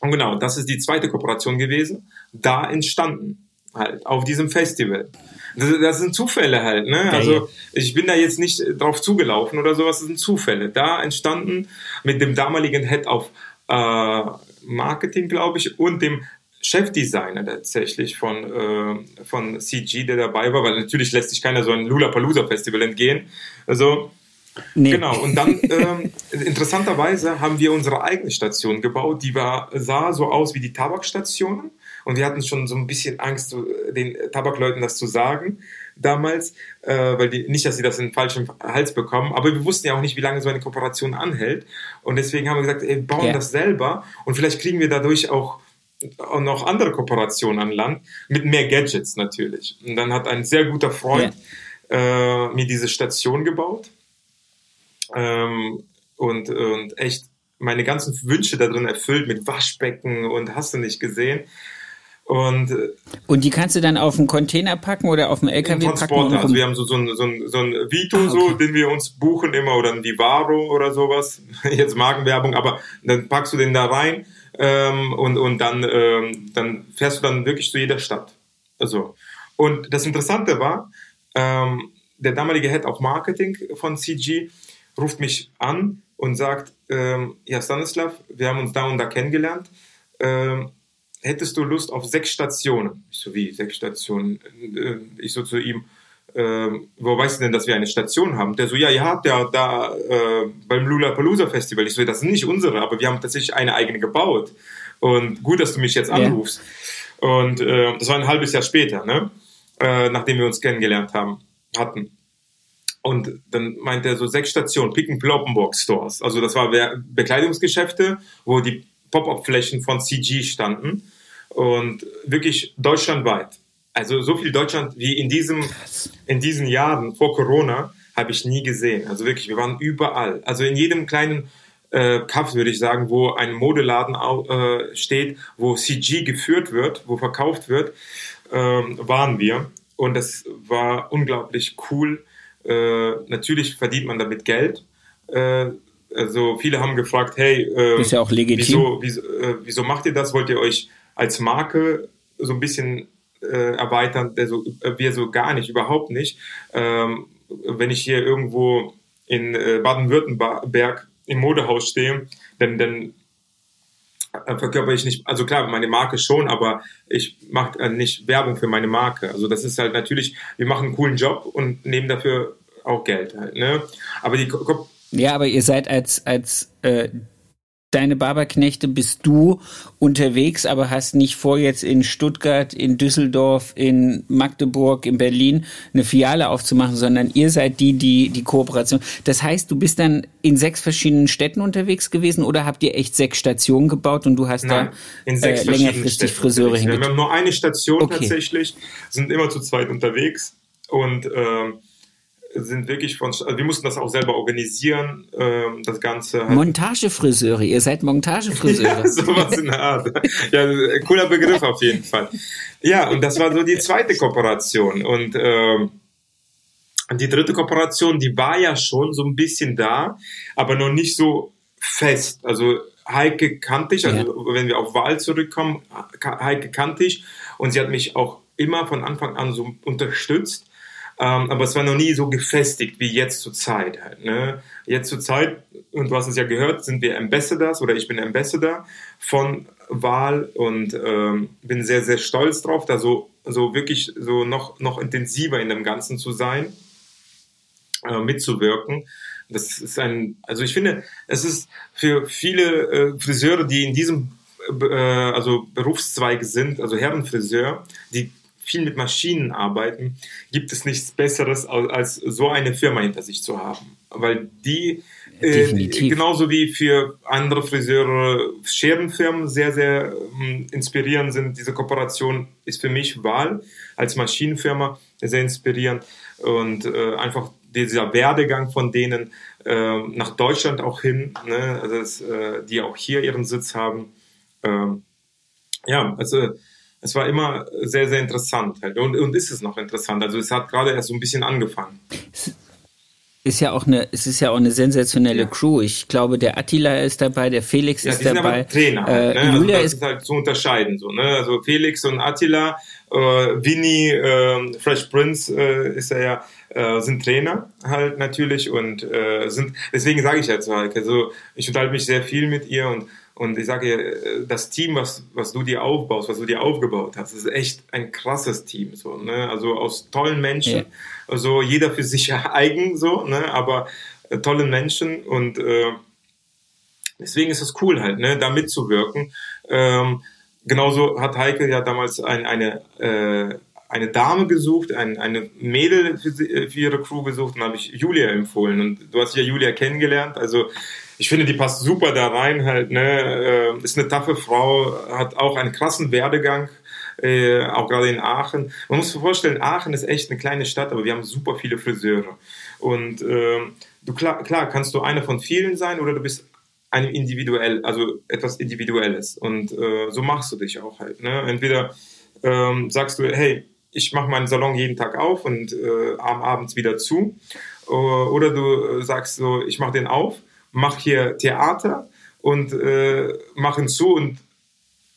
Und genau, das ist die zweite Kooperation gewesen. Da entstanden halt auf diesem Festival. Das, das sind Zufälle halt, ne? Also ich bin da jetzt nicht drauf zugelaufen oder sowas, das sind Zufälle. Da entstanden mit dem damaligen Head of äh, Marketing, glaube ich, und dem Chefdesigner tatsächlich von, äh, von CG, der dabei war, weil natürlich lässt sich keiner so ein Lula Festival entgehen. Also Nee. Genau, und dann ähm, interessanterweise haben wir unsere eigene Station gebaut, die war, sah so aus wie die Tabakstationen. Und wir hatten schon so ein bisschen Angst, so, den Tabakleuten das zu sagen damals, äh, weil die nicht, dass sie das in den falschen Hals bekommen, aber wir wussten ja auch nicht, wie lange so eine Kooperation anhält. Und deswegen haben wir gesagt, ey, bauen ja. das selber und vielleicht kriegen wir dadurch auch noch andere Kooperationen an Land mit mehr Gadgets natürlich. Und dann hat ein sehr guter Freund ja. äh, mir diese Station gebaut ähm, und, und echt meine ganzen Wünsche da drin erfüllt mit Waschbecken und hast du nicht gesehen. Und, äh, und die kannst du dann auf einen Container packen oder auf einen LKW Transporter. packen? Also wir haben so, so, ein, so, ein, so ein Vito, ah, okay. so, den wir uns buchen immer oder ein Vivaro oder sowas. Jetzt Markenwerbung, aber dann packst du den da rein ähm, und, und dann, ähm, dann fährst du dann wirklich zu jeder Stadt. Also. Und das Interessante war, ähm, der damalige Head of Marketing von CG ruft mich an und sagt, ähm, ja Stanislav, wir haben uns da und da kennengelernt. Ähm, hättest du Lust auf sechs Stationen? Ich so, wie, sechs Stationen? Äh, ich so zu ihm, äh, wo weißt du denn, dass wir eine Station haben? Der so, ja, ihr habt ja da äh, beim Lula Palooza Festival. Ich so, das sind nicht unsere, aber wir haben tatsächlich eine eigene gebaut. Und gut, dass du mich jetzt anrufst. Ja. Und äh, das war ein halbes Jahr später, ne? Äh, nachdem wir uns kennengelernt haben, hatten. Und dann meint er so sechs Stationen, Pick and Ploppenbox Stores. Also das war Bekleidungsgeschäfte, wo die Pop-up-Flächen von CG standen und wirklich deutschlandweit. Also so viel Deutschland wie in diesem in diesen Jahren vor Corona habe ich nie gesehen. Also wirklich, wir waren überall. Also in jedem kleinen äh, Kaff würde ich sagen, wo ein Modeladen äh, steht, wo CG geführt wird, wo verkauft wird, äh, waren wir. Und das war unglaublich cool äh, natürlich verdient man damit Geld. Äh, also viele haben gefragt, hey, äh, ist ja auch legitim. Wieso, wieso, äh, wieso, macht ihr das? Wollt ihr euch als Marke so ein bisschen äh, erweitern? Also, wir so gar nicht, überhaupt nicht. Ähm, wenn ich hier irgendwo in Baden-Württemberg im Modehaus stehe, dann, dann verkörper ich nicht, also klar, meine Marke schon, aber ich mache äh, nicht Werbung für meine Marke. Also das ist halt natürlich, wir machen einen coolen Job und nehmen dafür auch Geld halt, ne? Aber die ja, aber ihr seid als als äh, deine Barberknechte bist du unterwegs, aber hast nicht vor, jetzt in Stuttgart, in Düsseldorf, in Magdeburg, in Berlin eine Filiale aufzumachen, sondern ihr seid die, die die Kooperation. Das heißt, du bist dann in sechs verschiedenen Städten unterwegs gewesen oder habt ihr echt sechs Stationen gebaut und du hast Nein, da in sechs äh, längerfristig Friseure hingezogen? Wir haben nur eine Station okay. tatsächlich, sind immer zu zweit unterwegs und äh, sind wirklich von, also wir mussten das auch selber organisieren, ähm, das Ganze. Halt. Montagefriseure, ihr seid Montagefriseure. ja, sowas in der Art. Ja, cooler Begriff auf jeden Fall. Ja, und das war so die zweite Kooperation und ähm, die dritte Kooperation, die war ja schon so ein bisschen da, aber noch nicht so fest. Also Heike kannte ich, also ja. wenn wir auf Wahl zurückkommen, Heike kannte ich und sie hat mich auch immer von Anfang an so unterstützt. Ähm, aber es war noch nie so gefestigt wie jetzt zur Zeit halt. Ne? Jetzt zur Zeit, und du hast es ja gehört, sind wir Ambassadors oder ich bin Ambassador von Wahl und ähm, bin sehr, sehr stolz drauf, da so, so wirklich so noch, noch intensiver in dem Ganzen zu sein, äh, mitzuwirken. Das ist ein, also ich finde, es ist für viele äh, Friseure, die in diesem äh, also Berufszweig sind, also Herrenfriseur, die viel mit Maschinen arbeiten, gibt es nichts Besseres, als so eine Firma hinter sich zu haben. Weil die, äh, genauso wie für andere Friseure, Scherenfirmen sehr, sehr äh, inspirierend sind, diese Kooperation ist für mich Wahl als Maschinenfirma sehr inspirierend und äh, einfach dieser Werdegang von denen äh, nach Deutschland auch hin, ne, also das, äh, die auch hier ihren Sitz haben. Ähm, ja, also es war immer sehr, sehr interessant halt. und, und ist es noch interessant. Also es hat gerade erst so ein bisschen angefangen. Es ist ja auch eine, es ist ja auch eine sensationelle ja. Crew. Ich glaube, der Attila ist dabei, der Felix ja, ist dabei. Aber Trainer, halt, äh, ne? Julia also das ist, ist halt zu unterscheiden so. Ne? Also Felix und Attila, äh, Vinny, äh, Fresh Prince äh, ist er ja äh, sind Trainer halt natürlich und äh, sind deswegen sage ich ja zu Heike, also ich unterhalte mich sehr viel mit ihr und und ich sage, äh, das Team, was, was du dir aufbaust, was du dir aufgebaut hast, ist echt ein krasses Team. So, ne? Also aus tollen Menschen, ja. also jeder für sich eigen, so, ne? aber äh, tollen Menschen und äh, deswegen ist es cool halt, ne? da mitzuwirken. Ähm, genauso hat Heike ja damals ein, eine, äh, eine Dame gesucht, ein, eine Mädel für, für ihre Crew gesucht und habe ich Julia empfohlen. Und du hast ja Julia kennengelernt, also ich finde, die passt super da rein halt, ne, äh, ist eine taffe Frau, hat auch einen krassen Werdegang, äh, auch gerade in Aachen. Man muss sich vorstellen, Aachen ist echt eine kleine Stadt, aber wir haben super viele Friseure. Und äh, du klar, klar kannst du einer von vielen sein oder du bist ein individuell, also etwas Individuelles. Und äh, so machst du dich auch halt. Ne? Entweder ähm, sagst du, hey, ich mache meinen Salon jeden Tag auf und äh, abends wieder zu. Oder du äh, sagst so, ich mache den auf mach hier Theater und äh, machen zu und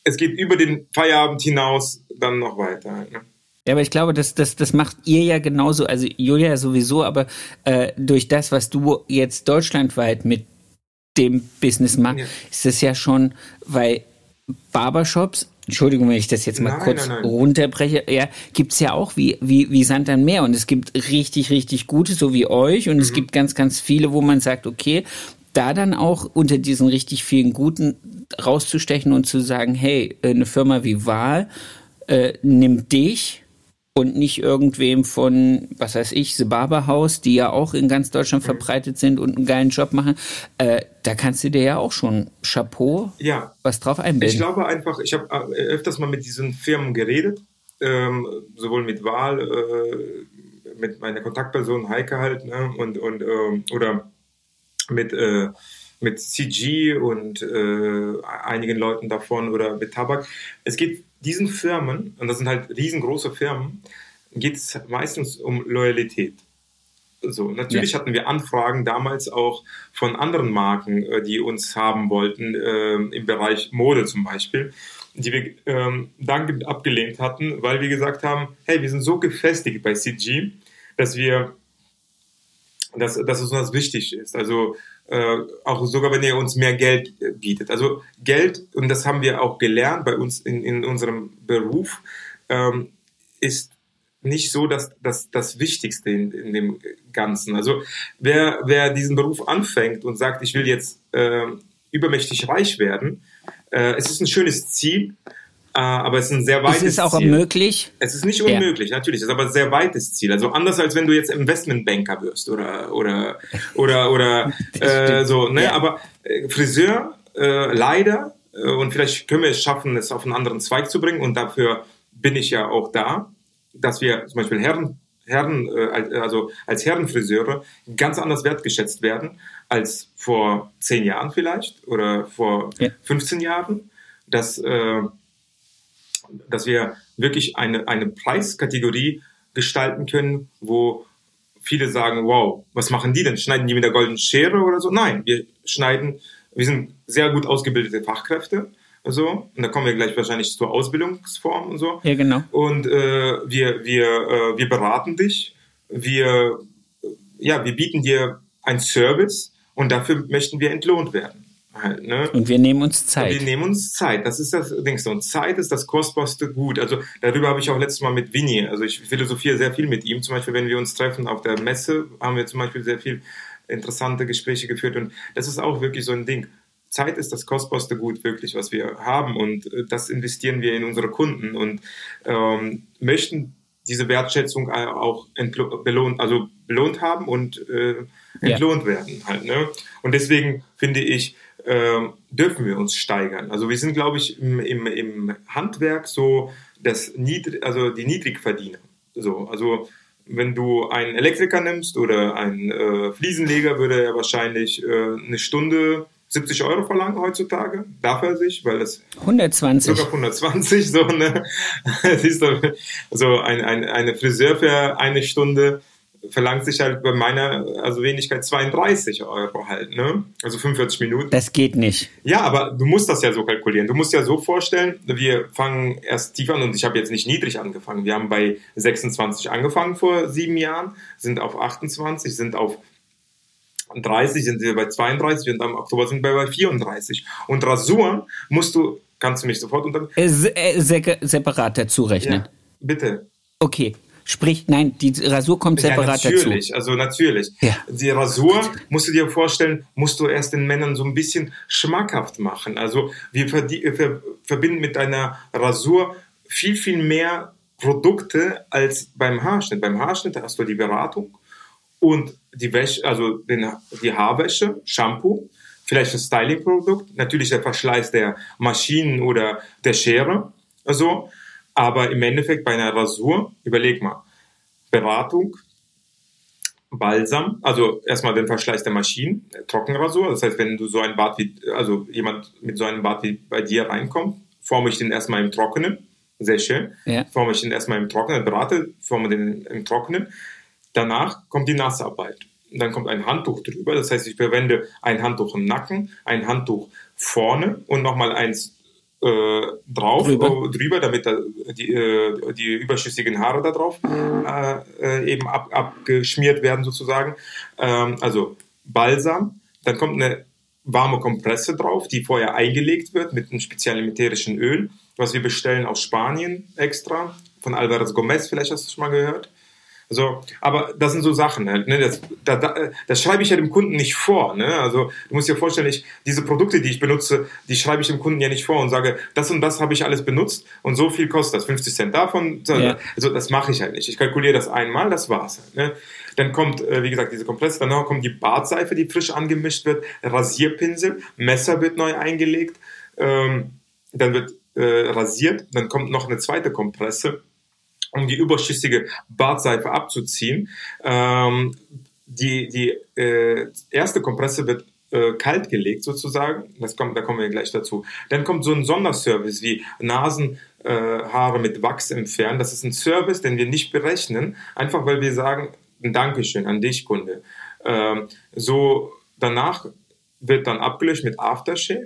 es geht über den Feierabend hinaus dann noch weiter. Ne? Ja, aber ich glaube, das, das, das macht ihr ja genauso, also Julia sowieso, aber äh, durch das, was du jetzt deutschlandweit mit dem Business machst, ja. ist es ja schon, weil Barbershops, Entschuldigung, wenn ich das jetzt mal nein, kurz nein, nein. runterbreche, ja, gibt's ja auch wie, wie, wie Sand am Meer. Und es gibt richtig, richtig gute, so wie euch. Und mhm. es gibt ganz, ganz viele, wo man sagt, okay, da dann auch unter diesen richtig vielen Guten rauszustechen und zu sagen, hey, eine Firma wie Wahl äh, nimmt dich und nicht irgendwem von, was weiß ich, The Barber House, die ja auch in ganz Deutschland mhm. verbreitet sind und einen geilen Job machen, äh, da kannst du dir ja auch schon Chapeau ja. was drauf einbilden. Ich glaube einfach, ich habe äh, öfters mal mit diesen Firmen geredet, ähm, sowohl mit Wahl, äh, mit meiner Kontaktperson Heike halt, ne, und, und ähm, oder mit, äh, mit CG und äh, einigen Leuten davon oder mit Tabak. Es geht diesen Firmen, und das sind halt riesengroße Firmen, geht es meistens um Loyalität. So, natürlich ja. hatten wir Anfragen damals auch von anderen Marken, äh, die uns haben wollten, äh, im Bereich Mode zum Beispiel, die wir ähm, dann abgelehnt hatten, weil wir gesagt haben, hey, wir sind so gefestigt bei CG, dass wir dass, dass es uns wichtig ist. Also äh, auch sogar wenn ihr uns mehr Geld bietet. Also Geld, und das haben wir auch gelernt bei uns in, in unserem Beruf, ähm, ist nicht so das, das, das Wichtigste in, in dem Ganzen. Also wer, wer diesen Beruf anfängt und sagt, ich will jetzt äh, übermächtig reich werden, äh, es ist ein schönes Ziel, aber es ist ein sehr weites Ziel. Ist es auch Ziel. möglich? Es ist nicht unmöglich, ja. natürlich. Es ist aber ein sehr weites Ziel. Also anders als wenn du jetzt Investmentbanker wirst oder oder oder oder äh, so. Ne? Ja. Aber äh, Friseur äh, leider äh, und vielleicht können wir es schaffen, es auf einen anderen Zweig zu bringen. Und dafür bin ich ja auch da, dass wir zum Beispiel Herren Herren, äh, also als Herrenfriseure ganz anders wertgeschätzt werden als vor zehn Jahren vielleicht oder vor ja. 15 Jahren. Dass äh, dass wir wirklich eine, eine Preiskategorie gestalten können, wo viele sagen, wow, was machen die denn? Schneiden die mit der goldenen Schere oder so? Nein, wir schneiden, wir sind sehr gut ausgebildete Fachkräfte. So, und da kommen wir gleich wahrscheinlich zur Ausbildungsform und so. Ja, genau. Und äh, wir, wir, äh, wir beraten dich, wir, ja, wir bieten dir einen Service und dafür möchten wir entlohnt werden. Halt, ne? Und wir nehmen uns Zeit. Und wir nehmen uns Zeit. Das ist das Ding. Und Zeit ist das kostbarste Gut. Also darüber habe ich auch letztes Mal mit Winnie. Also ich philosophiere sehr viel mit ihm. Zum Beispiel, wenn wir uns treffen auf der Messe, haben wir zum Beispiel sehr viel interessante Gespräche geführt. Und das ist auch wirklich so ein Ding. Zeit ist das kostbarste Gut wirklich, was wir haben. Und äh, das investieren wir in unsere Kunden und ähm, möchten diese Wertschätzung auch belohnt, also belohnt haben und äh, entlohnt ja. werden halt. Ne? Und deswegen finde ich, äh, dürfen wir uns steigern. Also wir sind, glaube ich, im, im, im Handwerk so das Niedrig, also die Niedrigverdiener. So, also wenn du einen Elektriker nimmst oder einen äh, Fliesenleger, würde er wahrscheinlich äh, eine Stunde 70 Euro verlangen heutzutage. Darf er sich, weil das 120. Sogar 120, so, ne? Siehst du, also ein, ein, eine Friseur für eine Stunde verlangt sich halt bei meiner also Wenigkeit 32 Euro halt, ne? Also 45 Minuten. Das geht nicht. Ja, aber du musst das ja so kalkulieren. Du musst ja so vorstellen, wir fangen erst tief an und ich habe jetzt nicht niedrig angefangen. Wir haben bei 26 angefangen vor sieben Jahren, sind auf 28, sind auf 30, sind wir bei 32 und am Oktober sind wir bei 34. Und Rasuren musst du, kannst du mich sofort unter... Äh, äh, separat dazu rechnen. Ja, bitte. Okay. Sprich, nein, die Rasur kommt separat ja, natürlich, dazu. also natürlich. Ja. Die Rasur, musst du dir vorstellen, musst du erst den Männern so ein bisschen schmackhaft machen. Also wir, wir verbinden mit einer Rasur viel, viel mehr Produkte als beim Haarschnitt. Beim Haarschnitt hast du die Beratung und die Wäsche, also den, die Haarwäsche, Shampoo, vielleicht das Stylingprodukt, natürlich der Verschleiß der Maschinen oder der Schere. Also, aber im Endeffekt bei einer Rasur, überleg mal, Beratung, Balsam, also erstmal den Verschleiß der Maschinen, Trockenrasur. Das heißt, wenn du so ein Bad wie, also jemand mit so einem Bad wie bei dir reinkommt, forme ich den erstmal im Trockenen. Sehr schön. Ja. Forme ich den erstmal im Trockenen, berate, forme den im Trockenen. Danach kommt die Nassarbeit. Dann kommt ein Handtuch drüber. Das heißt, ich verwende ein Handtuch im Nacken, ein Handtuch vorne und nochmal eins äh, drauf, drüber. Äh, drüber, damit da die, äh, die überschüssigen Haare da drauf äh, äh, eben ab, abgeschmiert werden sozusagen. Ähm, also Balsam, dann kommt eine warme Kompresse drauf, die vorher eingelegt wird mit einem speziellen ätherischen Öl, was wir bestellen aus Spanien extra, von Alvarez Gomez, vielleicht hast du es schon mal gehört. So, aber das sind so Sachen halt, ne? Das, da, da, das schreibe ich ja dem Kunden nicht vor, ne? Also du musst dir vorstellen, ich, diese Produkte, die ich benutze, die schreibe ich dem Kunden ja nicht vor und sage, das und das habe ich alles benutzt und so viel kostet das, 50 Cent davon. Ja. Also das mache ich halt nicht. Ich kalkuliere das einmal, das war's halt, ne? Dann kommt, äh, wie gesagt, diese Kompresse, danach kommt die Bartseife, die frisch angemischt wird, Rasierpinsel, Messer wird neu eingelegt, ähm, dann wird äh, rasiert, dann kommt noch eine zweite Kompresse um die überschüssige Bartseife abzuziehen. Ähm, die die äh, erste Kompresse wird äh, kalt gelegt sozusagen. Das kommt, da kommen wir gleich dazu. Dann kommt so ein Sonderservice wie Nasenhaare äh, mit Wachs entfernen. Das ist ein Service, den wir nicht berechnen, einfach weil wir sagen, ein Dankeschön an dich, Kunde. Ähm, so danach wird dann abgelöscht mit Aftershave.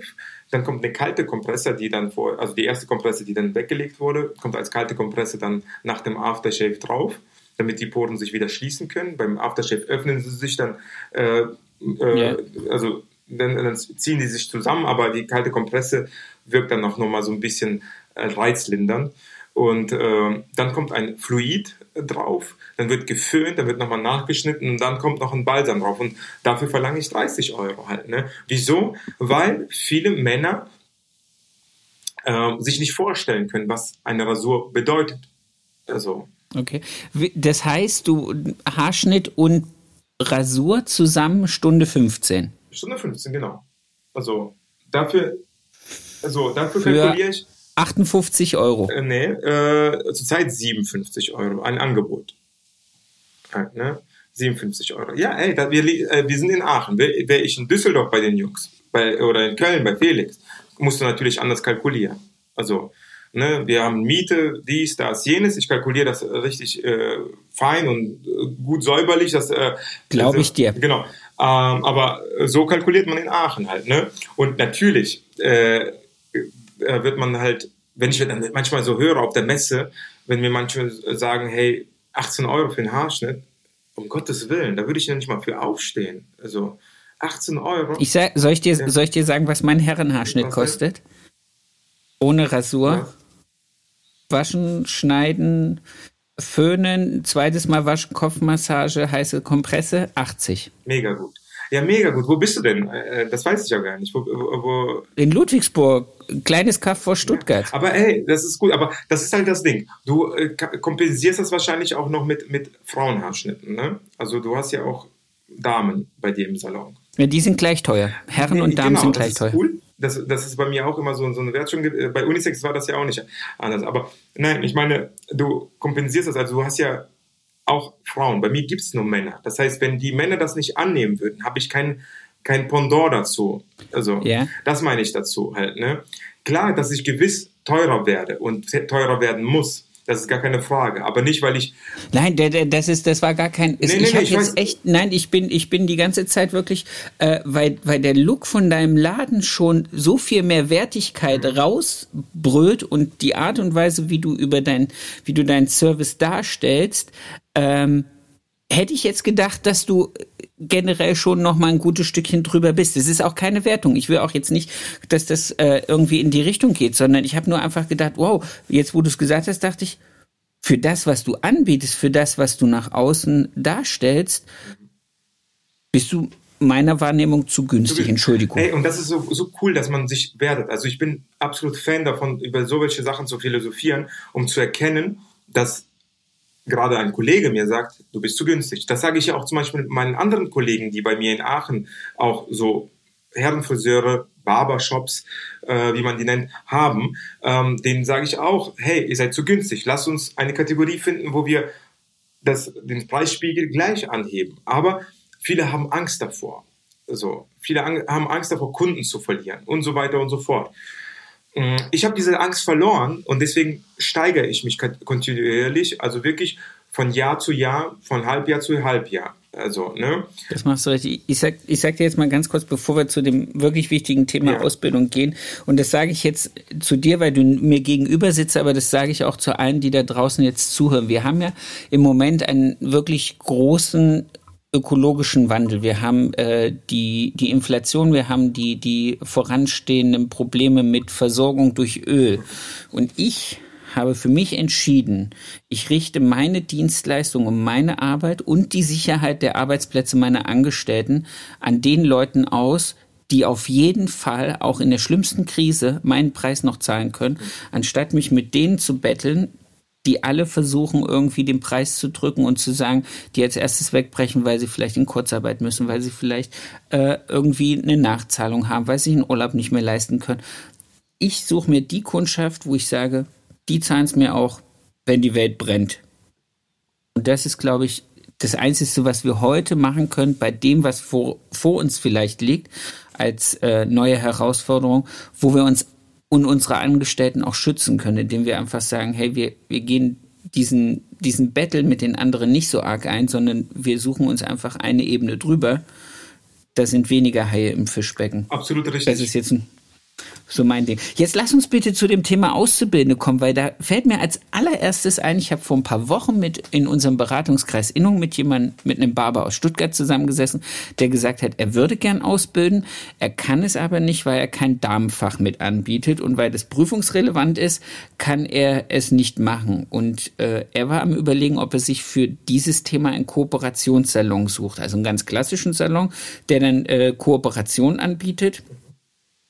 Dann kommt eine kalte Kompresse, die dann vor, also die erste Kompresse, die dann weggelegt wurde, kommt als kalte Kompresse dann nach dem Aftershave drauf, damit die Poren sich wieder schließen können. Beim Aftershave öffnen sie sich dann, äh, äh, also dann, dann, ziehen die sich zusammen, aber die kalte Kompresse wirkt dann auch nochmal so ein bisschen äh, reizlindernd. Und äh, dann kommt ein Fluid drauf, dann wird geföhnt, dann wird nochmal nachgeschnitten und dann kommt noch ein Balsam drauf. Und dafür verlange ich 30 Euro halt. Ne? Wieso? Weil viele Männer äh, sich nicht vorstellen können, was eine Rasur bedeutet. Also. Okay. Das heißt, du Haarschnitt und Rasur zusammen Stunde 15. Stunde 15, genau. Also dafür, also dafür kalkuliere ich 58 Euro. Äh, nee, äh, zurzeit 57 Euro, ein Angebot. Ja, ne? 57 Euro. Ja, ey, da, wir, äh, wir sind in Aachen. Wäre wär ich in Düsseldorf bei den Jungs bei, oder in Köln bei Felix, musst du natürlich anders kalkulieren. Also Ne? Wir haben Miete, dies, das, jenes. Ich kalkuliere das richtig äh, fein und äh, gut säuberlich. Das äh, glaube ich dir. Genau. Ähm, aber so kalkuliert man in Aachen halt. Ne? Und natürlich äh, äh wird man halt, wenn ich dann manchmal so höre auf der Messe, wenn mir manche sagen, hey, 18 Euro für einen Haarschnitt, um Gottes Willen, da würde ich ja nicht mal für aufstehen. Also 18 Euro. Ich sag, soll, ich dir, ja. soll ich dir sagen, was mein Herrenhaarschnitt was kostet? Ohne Rasur. Was? Waschen, schneiden, föhnen, zweites Mal waschen, Kopfmassage, heiße Kompresse, 80. Mega gut. Ja, mega gut. Wo bist du denn? Äh, das weiß ich ja gar nicht. Wo, wo In Ludwigsburg, kleines Kaff vor Stuttgart. Ja, aber ey, das ist gut. Aber das ist halt das Ding. Du äh, kompensierst das wahrscheinlich auch noch mit, mit Frauenhaarschnitten. Ne? Also du hast ja auch Damen bei dir im Salon. Ja, die sind gleich teuer. Herren nee, und Damen genau, sind gleich teuer. Cool. Das, das ist bei mir auch immer so, so eine Wertschöpfung. Äh, bei Unisex war das ja auch nicht anders. Aber nein, ich meine, du kompensierst das. Also du hast ja auch Frauen. Bei mir gibt es nur Männer. Das heißt, wenn die Männer das nicht annehmen würden, habe ich kein, kein Pendant dazu. Also, yeah. das meine ich dazu halt. Ne? Klar, dass ich gewiss teurer werde und teurer werden muss. Das ist gar keine Frage. Aber nicht, weil ich. Nein, das ist, das war gar kein. Nee, ich nee, habe jetzt weiß. echt. Nein, ich bin, ich bin die ganze Zeit wirklich, äh, weil, weil der Look von deinem Laden schon so viel mehr Wertigkeit mhm. rausbrüllt und die Art und Weise, wie du über dein, wie du deinen Service darstellst, ähm, hätte ich jetzt gedacht, dass du generell schon noch mal ein gutes Stückchen drüber bist. Das ist auch keine Wertung. Ich will auch jetzt nicht, dass das äh, irgendwie in die Richtung geht, sondern ich habe nur einfach gedacht, wow, jetzt wo du es gesagt hast, dachte ich, für das, was du anbietest, für das, was du nach außen darstellst, bist du meiner Wahrnehmung zu günstig. Entschuldigung. Hey, und das ist so, so cool, dass man sich wertet. Also ich bin absolut Fan davon, über so welche Sachen zu philosophieren, um zu erkennen, dass gerade ein Kollege mir sagt, du bist zu günstig. Das sage ich ja auch zum Beispiel meinen anderen Kollegen, die bei mir in Aachen auch so Herrenfriseure, Barbershops, äh, wie man die nennt, haben, ähm, denen sage ich auch, hey, ihr seid zu günstig. Lasst uns eine Kategorie finden, wo wir das, den Preisspiegel gleich anheben. Aber viele haben Angst davor. So, viele haben Angst davor, Kunden zu verlieren und so weiter und so fort. Mm, ich habe diese Angst verloren und deswegen steigere ich mich kontinuierlich, also wirklich von Jahr zu Jahr, von Halbjahr zu Halbjahr. Also, ne? Das machst du richtig. Ich sag, ich sag dir jetzt mal ganz kurz, bevor wir zu dem wirklich wichtigen Thema ja. Ausbildung gehen. Und das sage ich jetzt zu dir, weil du mir gegenüber sitzt, aber das sage ich auch zu allen, die da draußen jetzt zuhören. Wir haben ja im Moment einen wirklich großen ökologischen Wandel. Wir haben äh, die, die Inflation, wir haben die, die voranstehenden Probleme mit Versorgung durch Öl. Und ich habe für mich entschieden, ich richte meine Dienstleistung und meine Arbeit und die Sicherheit der Arbeitsplätze meiner Angestellten an den Leuten aus, die auf jeden Fall auch in der schlimmsten Krise meinen Preis noch zahlen können, anstatt mich mit denen zu betteln, die alle versuchen, irgendwie den Preis zu drücken und zu sagen, die als erstes wegbrechen, weil sie vielleicht in Kurzarbeit müssen, weil sie vielleicht äh, irgendwie eine Nachzahlung haben, weil sie einen Urlaub nicht mehr leisten können. Ich suche mir die Kundschaft, wo ich sage, die zahlen es mir auch, wenn die Welt brennt. Und das ist, glaube ich, das Einzige, was wir heute machen können, bei dem, was vor, vor uns vielleicht liegt, als äh, neue Herausforderung, wo wir uns und unsere Angestellten auch schützen können, indem wir einfach sagen, hey, wir, wir gehen diesen, diesen Battle mit den anderen nicht so arg ein, sondern wir suchen uns einfach eine Ebene drüber. Da sind weniger Haie im Fischbecken. Absolut richtig. Das ist jetzt ein so mein Ding. Jetzt lass uns bitte zu dem Thema Auszubildende kommen, weil da fällt mir als allererstes ein, ich habe vor ein paar Wochen mit in unserem Beratungskreis Innung mit jemandem, mit einem Barber aus Stuttgart zusammengesessen, der gesagt hat, er würde gern ausbilden, er kann es aber nicht, weil er kein Damenfach mit anbietet und weil das prüfungsrelevant ist, kann er es nicht machen. Und äh, er war am überlegen, ob er sich für dieses Thema einen Kooperationssalon sucht, also einen ganz klassischen Salon, der dann äh, Kooperation anbietet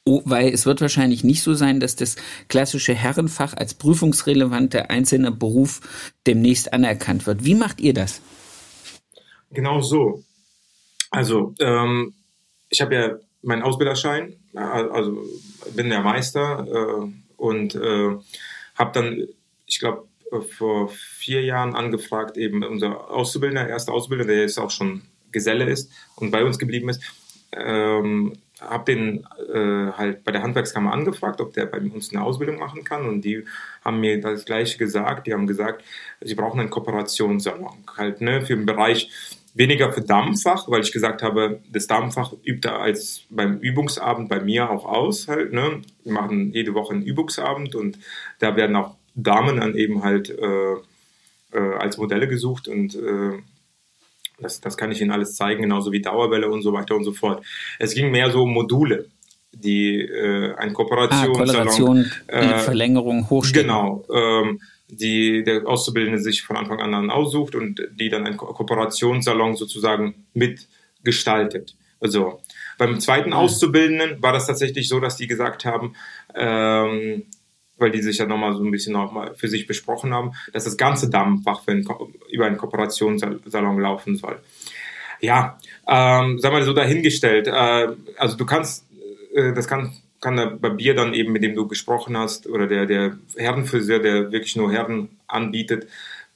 Oh, weil es wird wahrscheinlich nicht so sein, dass das klassische Herrenfach als prüfungsrelevanter einzelner Beruf demnächst anerkannt wird. Wie macht ihr das? Genau so. Also, ähm, ich habe ja meinen Ausbilderschein, also bin der Meister äh, und äh, habe dann, ich glaube, vor vier Jahren angefragt, eben unser Auszubildender, erster Ausbilder, der jetzt auch schon Geselle ist und bei uns geblieben ist, ähm, habe den äh, halt bei der Handwerkskammer angefragt, ob der bei uns eine Ausbildung machen kann. Und die haben mir das Gleiche gesagt. Die haben gesagt, sie brauchen einen Kooperationssalon halt ne, für den Bereich weniger für Damenfach, weil ich gesagt habe, das Damenfach übt er als beim Übungsabend bei mir auch aus halt. Ne? Wir machen jede Woche einen Übungsabend und da werden auch Damen dann eben halt äh, äh, als Modelle gesucht und äh, das, das kann ich Ihnen alles zeigen, genauso wie Dauerwelle und so weiter und so fort. Es ging mehr so um Module, die äh, ein Kooperationssalon, ah, äh, Verlängerung, Hochstellen. Genau, ähm, die der Auszubildende sich von Anfang an dann aussucht und die dann ein Ko Kooperationssalon sozusagen mitgestaltet. Also beim zweiten Auszubildenden war das tatsächlich so, dass die gesagt haben, ähm, weil die sich ja nochmal so ein bisschen nochmal für sich besprochen haben, dass das ganze Damenfach ein, über einen Kooperationssalon laufen soll. Ja, ähm, sag mal so dahingestellt. Äh, also du kannst, äh, das kann, kann der Barbier dann eben, mit dem du gesprochen hast, oder der, der Herrenfriseur, der wirklich nur Herren anbietet,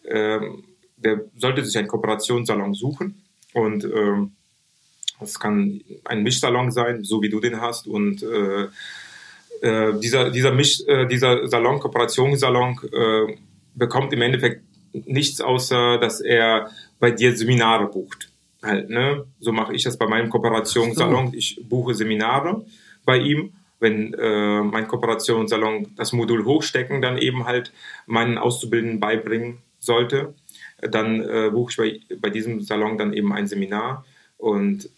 äh, der sollte sich einen Kooperationssalon suchen und ähm, das kann ein Mischsalon sein, so wie du den hast und äh, äh, dieser, dieser, Misch, äh, dieser Salon, Kooperationssalon, äh, bekommt im Endeffekt nichts außer, dass er bei dir Seminare bucht. Halt, ne? So mache ich das bei meinem Kooperationssalon. Ich buche Seminare bei ihm. Wenn äh, mein Kooperationssalon das Modul hochstecken, dann eben halt meinen Auszubildenden beibringen sollte, dann äh, buche ich bei, bei diesem Salon dann eben ein Seminar und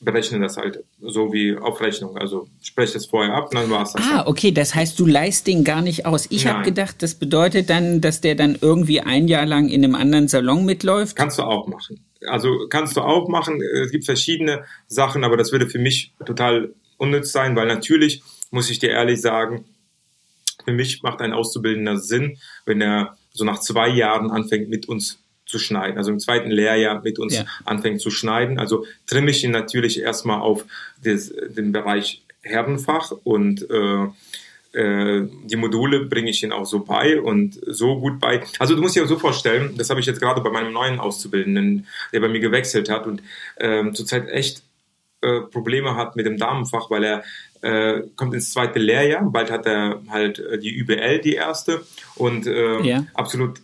berechne das halt so wie auf Rechnung. Also spreche das vorher ab und dann war es das. Ah, okay, das heißt, du leist den gar nicht aus. Ich habe gedacht, das bedeutet dann, dass der dann irgendwie ein Jahr lang in einem anderen Salon mitläuft. Kannst du auch machen. Also kannst du auch machen. Es gibt verschiedene Sachen, aber das würde für mich total unnütz sein, weil natürlich muss ich dir ehrlich sagen, für mich macht ein Auszubildender Sinn, wenn er so nach zwei Jahren anfängt mit uns zu schneiden, also im zweiten Lehrjahr mit uns ja. anfängt zu schneiden. Also trimme ich ihn natürlich erstmal auf des, den Bereich Herrenfach und äh, äh, die Module bringe ich ihn auch so bei und so gut bei. Also du musst dir so vorstellen, das habe ich jetzt gerade bei meinem neuen Auszubildenden, der bei mir gewechselt hat und äh, zurzeit echt äh, Probleme hat mit dem Damenfach, weil er äh, kommt ins zweite Lehrjahr, bald hat er halt äh, die UBL, die erste und äh, ja. absolut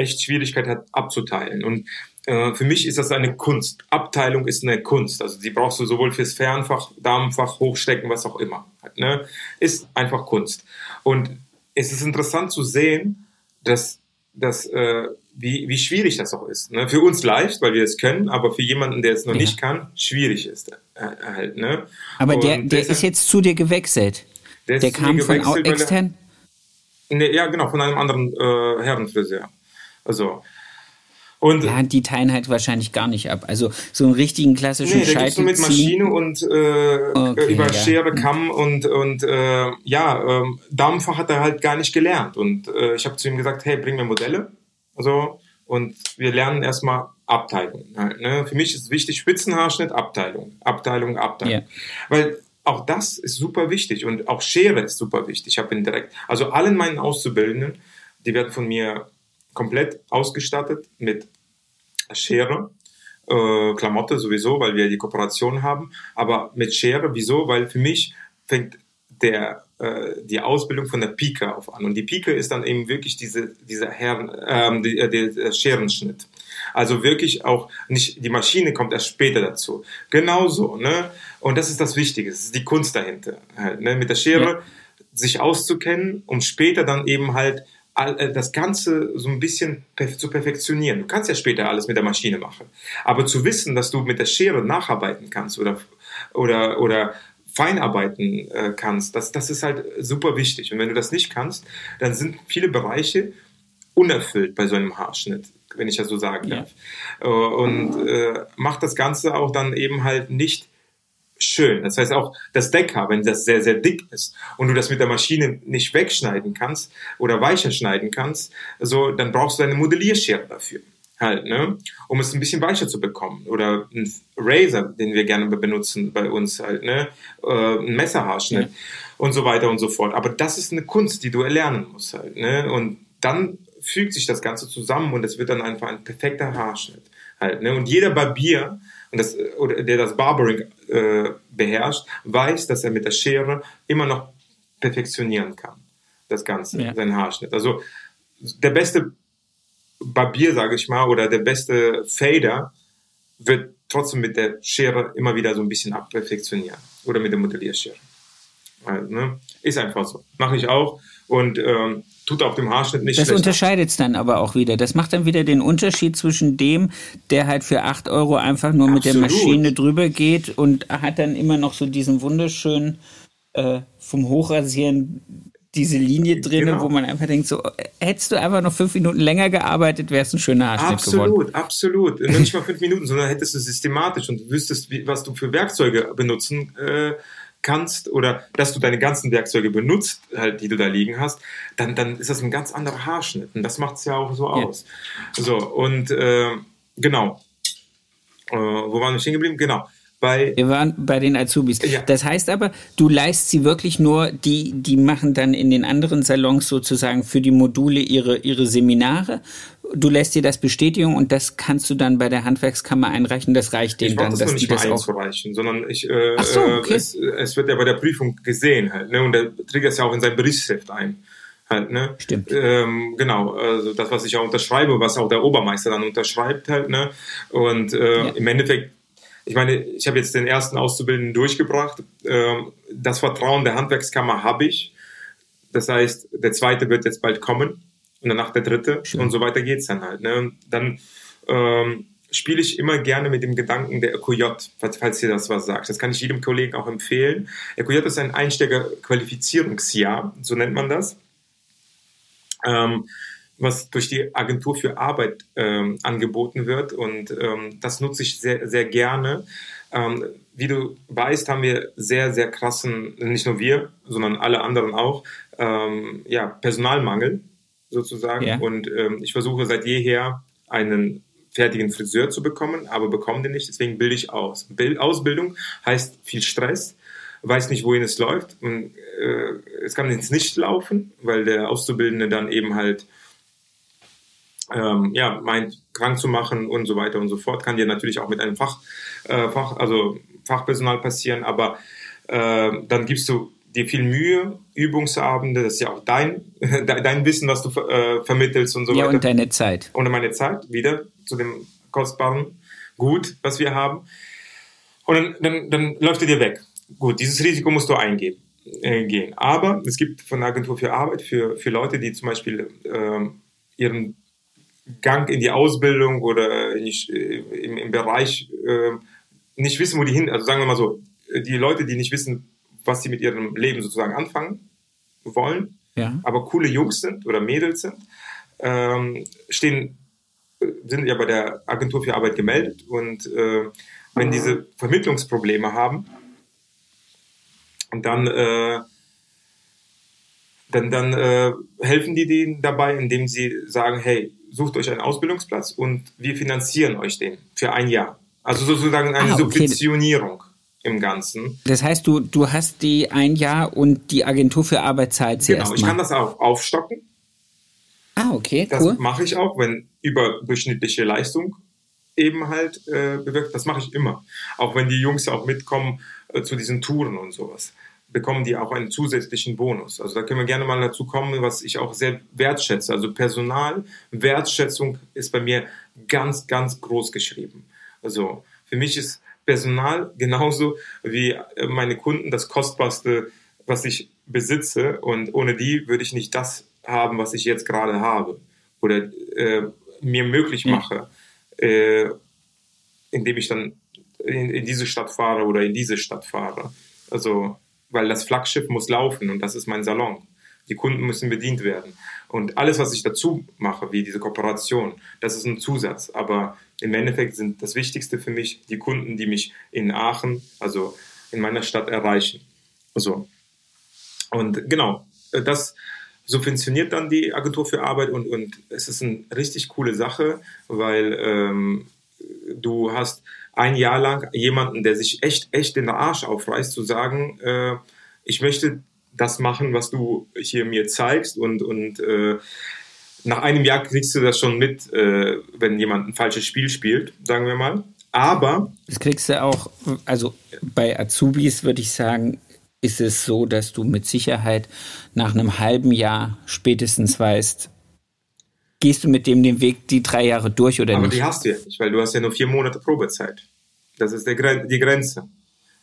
echt Schwierigkeit hat abzuteilen. Und äh, für mich ist das eine Kunst. Abteilung ist eine Kunst. Also die brauchst du sowohl fürs Fernfach, Damenfach, Hochstecken, was auch immer. Ne? Ist einfach Kunst. Und es ist interessant zu sehen, dass, dass äh, wie, wie schwierig das auch ist. Ne? Für uns leicht, weil wir es können, aber für jemanden, der es noch ja. nicht kann, schwierig ist äh, halt. Ne? Aber der, der ist jetzt zu dir gewechselt. Der, der kam von extern? Er, ne, ja, genau, von einem anderen äh, Herrenfriseur. Also. Und ja, die teilen halt wahrscheinlich gar nicht ab. Also so einen richtigen klassischen nee, so mit Maschine und äh, okay, über ja. Schere, Kamm und und äh, ja, ähm, Damenfach hat er halt gar nicht gelernt. Und äh, ich habe zu ihm gesagt, hey, bring mir Modelle. Also und wir lernen erstmal Abteilung. Halt, ne? Für mich ist wichtig Spitzenhaarschnitt, Abteilung, Abteilung, Abteilung. Yeah. Weil auch das ist super wichtig und auch Schere ist super wichtig. Ich habe ihn direkt, also allen meinen Auszubildenden, die werden von mir komplett ausgestattet mit Schere, äh, Klamotte sowieso, weil wir die Kooperation haben, aber mit Schere, wieso? Weil für mich fängt der, äh, die Ausbildung von der Pike auf an. Und die Pike ist dann eben wirklich diese, dieser Herren, ähm, die, äh, der Scherenschnitt. Also wirklich auch nicht, die Maschine kommt erst später dazu. Genauso, ne? Und das ist das Wichtige, das ist die Kunst dahinter. Halt, ne? Mit der Schere ja. sich auszukennen, um später dann eben halt das Ganze so ein bisschen zu perfektionieren. Du kannst ja später alles mit der Maschine machen. Aber zu wissen, dass du mit der Schere nacharbeiten kannst oder, oder, oder feinarbeiten äh, kannst, das, das ist halt super wichtig. Und wenn du das nicht kannst, dann sind viele Bereiche unerfüllt bei so einem Haarschnitt, wenn ich das so sagen darf. Ja. Äh, und äh, macht das Ganze auch dann eben halt nicht schön. Das heißt auch das Deckhaar, wenn das sehr, sehr dick ist und du das mit der Maschine nicht wegschneiden kannst oder weicher schneiden kannst, so, dann brauchst du eine Modellierschere dafür. Halt, ne? Um es ein bisschen weicher zu bekommen. Oder ein Razor, den wir gerne benutzen bei uns halt, ne? Äh, ein Messerhaarschnitt ja. und so weiter und so fort. Aber das ist eine Kunst, die du erlernen musst halt, ne? Und dann fügt sich das Ganze zusammen und es wird dann einfach ein perfekter Haarschnitt halt, ne? Und jeder Barbier und das, oder der das Barbering äh, beherrscht, weiß, dass er mit der Schere immer noch perfektionieren kann. Das Ganze, ja. seinen Haarschnitt. Also der beste Barbier, sage ich mal, oder der beste Fader wird trotzdem mit der Schere immer wieder so ein bisschen abperfektionieren. Oder mit der Modellierschere. Also, ne? Ist einfach so. Mache ich auch. Und ähm, tut auf dem Haarschnitt nicht Das unterscheidet es dann aber auch wieder. Das macht dann wieder den Unterschied zwischen dem, der halt für 8 Euro einfach nur Absolut. mit der Maschine drüber geht und hat dann immer noch so diesen wunderschönen äh, vom Hochrasieren diese Linie drin, genau. wo man einfach denkt, so hättest du einfach noch fünf Minuten länger gearbeitet, wäre es ein schöner Haarschnitt absolut, geworden. Absolut, absolut. Nicht mal fünf Minuten, sondern hättest du systematisch und wüsstest, was du für Werkzeuge benutzen äh, kannst oder dass du deine ganzen Werkzeuge benutzt, halt, die du da liegen hast, dann, dann ist das ein ganz anderer Haarschnitt. Und das macht es ja auch so aus. Ja. So, und äh, genau. Äh, wo waren wir stehen geblieben? Genau. Bei wir waren bei den Azubis. Ja. Das heißt aber, du leist sie wirklich nur, die, die machen dann in den anderen Salons sozusagen für die Module ihre, ihre Seminare. Du lässt dir das Bestätigen und das kannst du dann bei der Handwerkskammer einreichen. Das reicht denen dann, das dass die das auch einzureichen, sondern ich, äh, so, okay. es, es, wird ja bei der Prüfung gesehen halt, ne? und der trägt das ja auch in sein Berichtsheft ein. Halt, ne? Stimmt. Ähm, genau, also das, was ich auch unterschreibe, was auch der Obermeister dann unterschreibt halt, ne? Und äh, ja. im Endeffekt ich meine, ich habe jetzt den ersten Auszubildenden durchgebracht. Ähm, das Vertrauen der Handwerkskammer habe ich. Das heißt, der zweite wird jetzt bald kommen und danach der dritte Schön. und so weiter geht es dann halt. Ne? Und dann ähm, spiele ich immer gerne mit dem Gedanken der EQJ, falls ihr das was sagt. Das kann ich jedem Kollegen auch empfehlen. EQJ ist ein Einsteigerqualifizierungsjahr, so nennt man das. Ähm, was durch die Agentur für Arbeit ähm, angeboten wird. Und ähm, das nutze ich sehr, sehr gerne. Ähm, wie du weißt, haben wir sehr, sehr krassen, nicht nur wir, sondern alle anderen auch, ähm, ja, Personalmangel sozusagen. Ja. Und ähm, ich versuche seit jeher einen fertigen Friseur zu bekommen, aber bekomme den nicht, deswegen bilde ich aus. Bild, Ausbildung heißt viel Stress, weiß nicht, wohin es läuft. Und, äh, es kann jetzt nicht laufen, weil der Auszubildende dann eben halt ähm, ja, meint, krank zu machen und so weiter und so fort. Kann dir natürlich auch mit einem Fach, äh, Fach also Fachpersonal passieren, aber äh, dann gibst du dir viel Mühe, Übungsabende, das ist ja auch dein, dein Wissen, was du äh, vermittelst und so ja, weiter. Ja, und deine Zeit. Und meine Zeit, wieder zu dem kostbaren Gut, was wir haben. Und dann, dann, dann läuft er dir weg. Gut, dieses Risiko musst du eingehen. Äh, gehen. Aber es gibt von der Agentur für Arbeit für, für Leute, die zum Beispiel äh, ihren Gang in die Ausbildung oder nicht, äh, im, im Bereich äh, nicht wissen, wo die hin, also sagen wir mal so, die Leute, die nicht wissen, was sie mit ihrem Leben sozusagen anfangen wollen, ja. aber coole Jungs sind oder Mädels sind, ähm, stehen, sind ja bei der Agentur für Arbeit gemeldet und äh, wenn diese Vermittlungsprobleme haben, und dann äh, dann, dann äh, helfen die denen dabei, indem sie sagen, hey, sucht euch einen Ausbildungsplatz und wir finanzieren euch den für ein Jahr. Also sozusagen eine ah, okay. Subventionierung im Ganzen. Das heißt, du, du hast die ein Jahr und die Agentur für Arbeit zahlt sie Genau, ich kann das auch aufstocken. Ah, okay, das cool. Das mache ich auch, wenn überdurchschnittliche Leistung eben halt äh, bewirkt. Das mache ich immer. Auch wenn die Jungs auch mitkommen äh, zu diesen Touren und sowas bekommen die auch einen zusätzlichen Bonus. Also da können wir gerne mal dazu kommen, was ich auch sehr wertschätze. Also Personal, Wertschätzung ist bei mir ganz, ganz groß geschrieben. Also für mich ist Personal genauso wie meine Kunden das kostbarste, was ich besitze. Und ohne die würde ich nicht das haben, was ich jetzt gerade habe oder äh, mir möglich mache, äh, indem ich dann in, in diese Stadt fahre oder in diese Stadt fahre. Also weil das Flaggschiff muss laufen und das ist mein Salon. Die Kunden müssen bedient werden. Und alles, was ich dazu mache, wie diese Kooperation, das ist ein Zusatz. Aber im Endeffekt sind das Wichtigste für mich die Kunden, die mich in Aachen, also in meiner Stadt erreichen. So. Und genau, das subventioniert dann die Agentur für Arbeit und, und es ist eine richtig coole Sache, weil ähm, du hast ein Jahr lang jemanden, der sich echt, echt den Arsch aufreißt, zu sagen, äh, ich möchte das machen, was du hier mir zeigst und, und äh, nach einem Jahr kriegst du das schon mit, äh, wenn jemand ein falsches Spiel spielt, sagen wir mal. Aber. Das kriegst du auch, also bei Azubis würde ich sagen, ist es so, dass du mit Sicherheit nach einem halben Jahr spätestens weißt, gehst du mit dem den Weg die drei Jahre durch oder aber nicht? Aber die hast du ja nicht, weil du hast ja nur vier Monate Probezeit. Das ist der, die Grenze.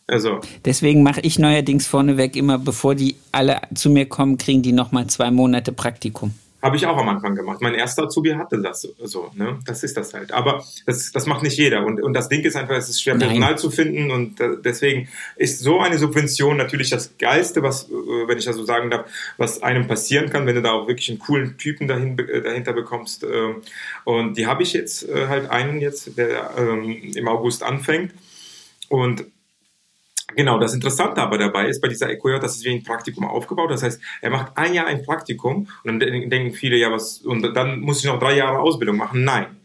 Also. Deswegen mache ich neuerdings vorneweg immer, bevor die alle zu mir kommen, kriegen die nochmal zwei Monate Praktikum. Habe ich auch am Anfang gemacht. Mein erster Azubi hatte das so, ne? Das ist das halt. Aber das, das macht nicht jeder. Und, und das Ding ist einfach, es ist schwer, Nein. Personal zu finden. Und deswegen ist so eine Subvention natürlich das Geilste, was, äh, wenn ich das so sagen darf, was einem passieren kann, wenn du da auch wirklich einen coolen Typen dahin, äh, dahinter bekommst. Und die habe ich jetzt äh, halt einen jetzt, der ähm, im August anfängt. Und Genau, das Interessante aber dabei ist bei dieser EcoJ, dass es wie ein Praktikum aufgebaut. Das heißt, er macht ein Jahr ein Praktikum und dann denken viele, ja, was, und dann muss ich noch drei Jahre Ausbildung machen. Nein.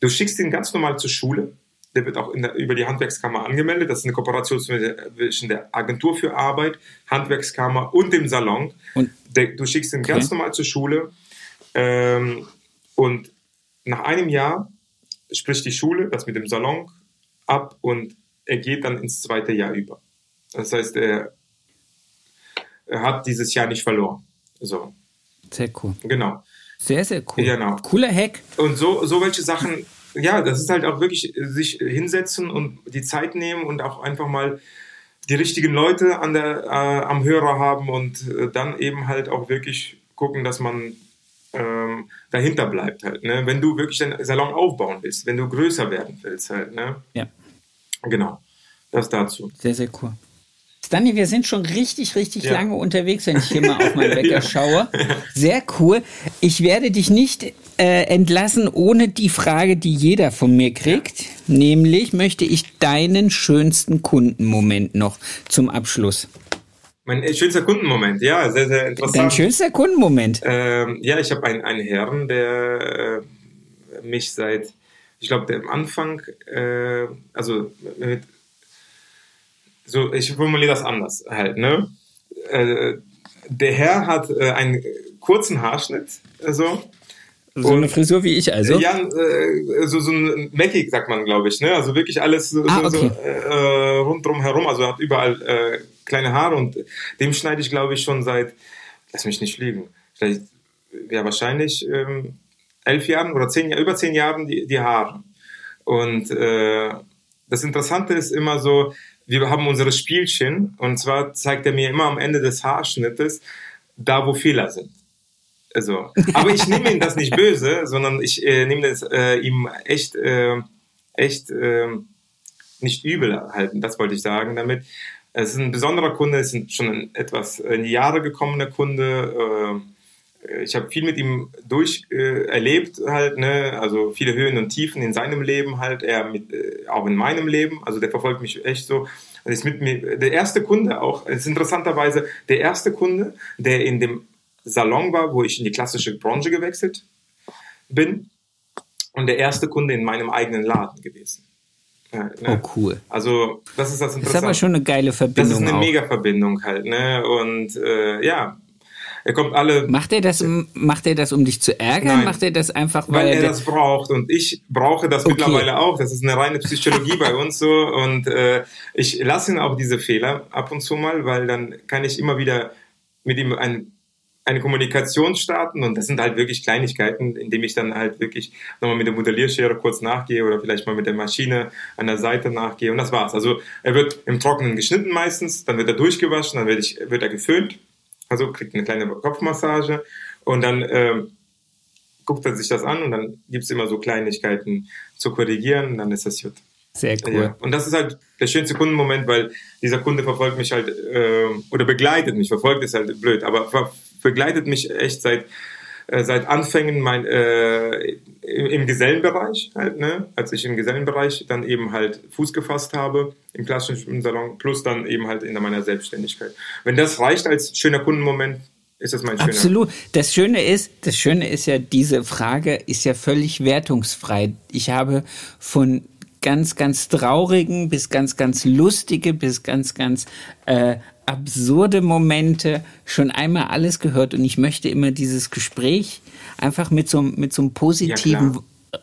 Du schickst ihn ganz normal zur Schule. Der wird auch der, über die Handwerkskammer angemeldet. Das ist eine Kooperation zwischen der Agentur für Arbeit, Handwerkskammer und dem Salon. Und der, du schickst ihn okay. ganz normal zur Schule. Ähm, und nach einem Jahr spricht die Schule das mit dem Salon ab und er geht dann ins zweite Jahr über. Das heißt, er, er hat dieses Jahr nicht verloren. So. Sehr cool. Genau. Sehr, sehr cool. Genau. Cooler Hack. Und so, so welche Sachen, ja, das ist halt auch wirklich sich hinsetzen und die Zeit nehmen und auch einfach mal die richtigen Leute an der, äh, am Hörer haben und äh, dann eben halt auch wirklich gucken, dass man ähm, dahinter bleibt halt. Ne? Wenn du wirklich deinen Salon aufbauen willst, wenn du größer werden willst halt. Ne? Ja. Genau, das dazu. Sehr, sehr cool. Stanley, wir sind schon richtig, richtig ja. lange unterwegs, wenn ich hier mal auf meinen Wecker ja. schaue. Sehr cool. Ich werde dich nicht äh, entlassen ohne die Frage, die jeder von mir kriegt. Nämlich möchte ich deinen schönsten Kundenmoment noch zum Abschluss. Mein schönster Kundenmoment, ja, sehr, sehr interessant. Dein schönster Kundenmoment? Ähm, ja, ich habe einen, einen Herrn, der äh, mich seit ich glaube, am Anfang, äh, also mit, so, ich formuliere das anders halt, ne? Äh, der Herr hat äh, einen kurzen Haarschnitt, also. So und, eine Frisur wie ich also? Ja, äh, so, so ein Mackie, sagt man, glaube ich, ne? Also wirklich alles so, ah, okay. so äh, rundrum herum, also hat überall äh, kleine Haare und dem schneide ich, glaube ich, schon seit, lass mich nicht lügen, vielleicht, ja, wahrscheinlich ähm, elf Jahren oder zehn, über zehn Jahren die, die Haare. Und äh, das Interessante ist immer so, wir haben unsere Spielchen und zwar zeigt er mir immer am Ende des Haarschnittes, da wo Fehler sind. Also, aber ich nehme ihm das nicht böse, sondern ich äh, nehme das äh, ihm echt, äh, echt äh, nicht übel halten. Das wollte ich sagen damit. Es ist ein besonderer Kunde, es ist schon ein etwas in die Jahre gekommener Kunde. Äh, ich habe viel mit ihm durch äh, erlebt halt, ne, also viele Höhen und Tiefen in seinem Leben halt, er mit, äh, auch in meinem Leben, also der verfolgt mich echt so. Und ist mit mir der erste Kunde auch, ist interessanterweise der erste Kunde, der in dem Salon war, wo ich in die klassische Branche gewechselt bin und der erste Kunde in meinem eigenen Laden gewesen. Ja, ne? Oh, cool. Also, das ist das Interessante. Das ist aber schon eine geile Verbindung. Das ist eine mega Verbindung halt, ne? Und äh, ja, er kommt alle. Macht er das, macht er das, um dich zu ärgern? Nein, macht er das einfach, weil, weil er das braucht und ich brauche das okay. mittlerweile auch. Das ist eine reine Psychologie bei uns so und äh, ich lasse ihn auch diese Fehler ab und zu mal, weil dann kann ich immer wieder mit ihm ein, eine Kommunikation starten und das sind halt wirklich Kleinigkeiten, indem ich dann halt wirklich nochmal mit der Modellierschere kurz nachgehe oder vielleicht mal mit der Maschine an der Seite nachgehe und das war's. Also er wird im Trockenen geschnitten meistens, dann wird er durchgewaschen, dann wird, ich, wird er geföhnt also kriegt eine kleine Kopfmassage und dann ähm, guckt er sich das an und dann gibt es immer so Kleinigkeiten zu korrigieren und dann ist das gut. Sehr cool. Ja. Und das ist halt der schönste Kundenmoment, weil dieser Kunde verfolgt mich halt äh, oder begleitet mich. Verfolgt ist halt blöd, aber begleitet mich echt seit äh, seit Anfängen mein, äh, im Gesellenbereich halt, ne? als ich im Gesellenbereich dann eben halt Fuß gefasst habe im klassischen Salon, plus dann eben halt in meiner Selbstständigkeit. Wenn das reicht als schöner Kundenmoment, ist das mein schöner. Absolut. Das Schöne ist, das Schöne ist ja, diese Frage ist ja völlig wertungsfrei. Ich habe von ganz, ganz traurigen bis ganz, ganz lustige bis ganz, ganz äh, absurde Momente schon einmal alles gehört und ich möchte immer dieses Gespräch einfach mit so, mit so einem positiven ja,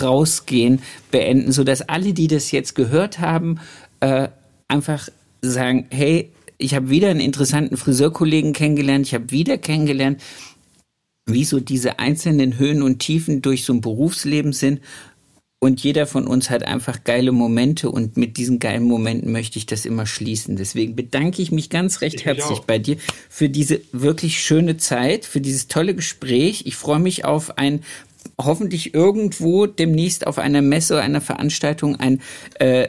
Rausgehen beenden, sodass alle, die das jetzt gehört haben, äh, einfach sagen, hey, ich habe wieder einen interessanten Friseurkollegen kennengelernt, ich habe wieder kennengelernt, wie so diese einzelnen Höhen und Tiefen durch so ein Berufsleben sind. Und jeder von uns hat einfach geile Momente und mit diesen geilen Momenten möchte ich das immer schließen. Deswegen bedanke ich mich ganz recht ich herzlich bei dir für diese wirklich schöne Zeit, für dieses tolle Gespräch. Ich freue mich auf ein hoffentlich irgendwo demnächst auf einer Messe oder einer Veranstaltung ein äh,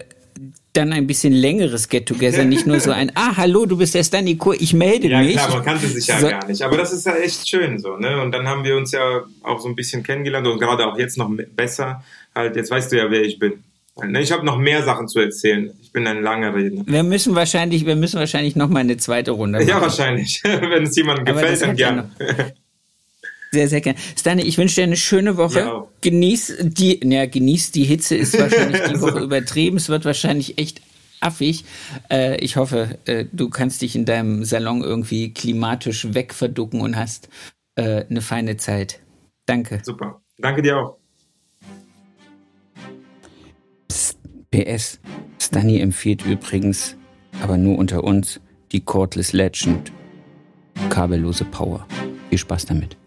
dann ein bisschen längeres Get-Together, nicht nur so ein, ah, hallo, du bist der Kur, ich melde ja, mich. Ja, klar, man kannte sich ja so, gar nicht. Aber das ist ja echt schön so, ne? Und dann haben wir uns ja auch so ein bisschen kennengelernt und gerade auch jetzt noch besser. Halt, jetzt weißt du ja, wer ich bin. Ne, ich habe noch mehr Sachen zu erzählen. Ich bin ein langer Redner. Wir müssen wahrscheinlich, wir müssen wahrscheinlich noch mal eine zweite Runde machen. Ja, wahrscheinlich. Wenn es jemandem gefällt, dann gerne. Sehr, sehr gerne. Stani, ich wünsche dir eine schöne Woche. Ja. Genieß die, naja, genieß die Hitze ist wahrscheinlich die Woche übertrieben. Es wird wahrscheinlich echt affig. Äh, ich hoffe, äh, du kannst dich in deinem Salon irgendwie klimatisch wegverducken und hast äh, eine feine Zeit. Danke. Super. Danke dir auch. Psst, PS. Stani empfiehlt übrigens, aber nur unter uns, die Cordless Legend. Kabellose Power. Viel Spaß damit.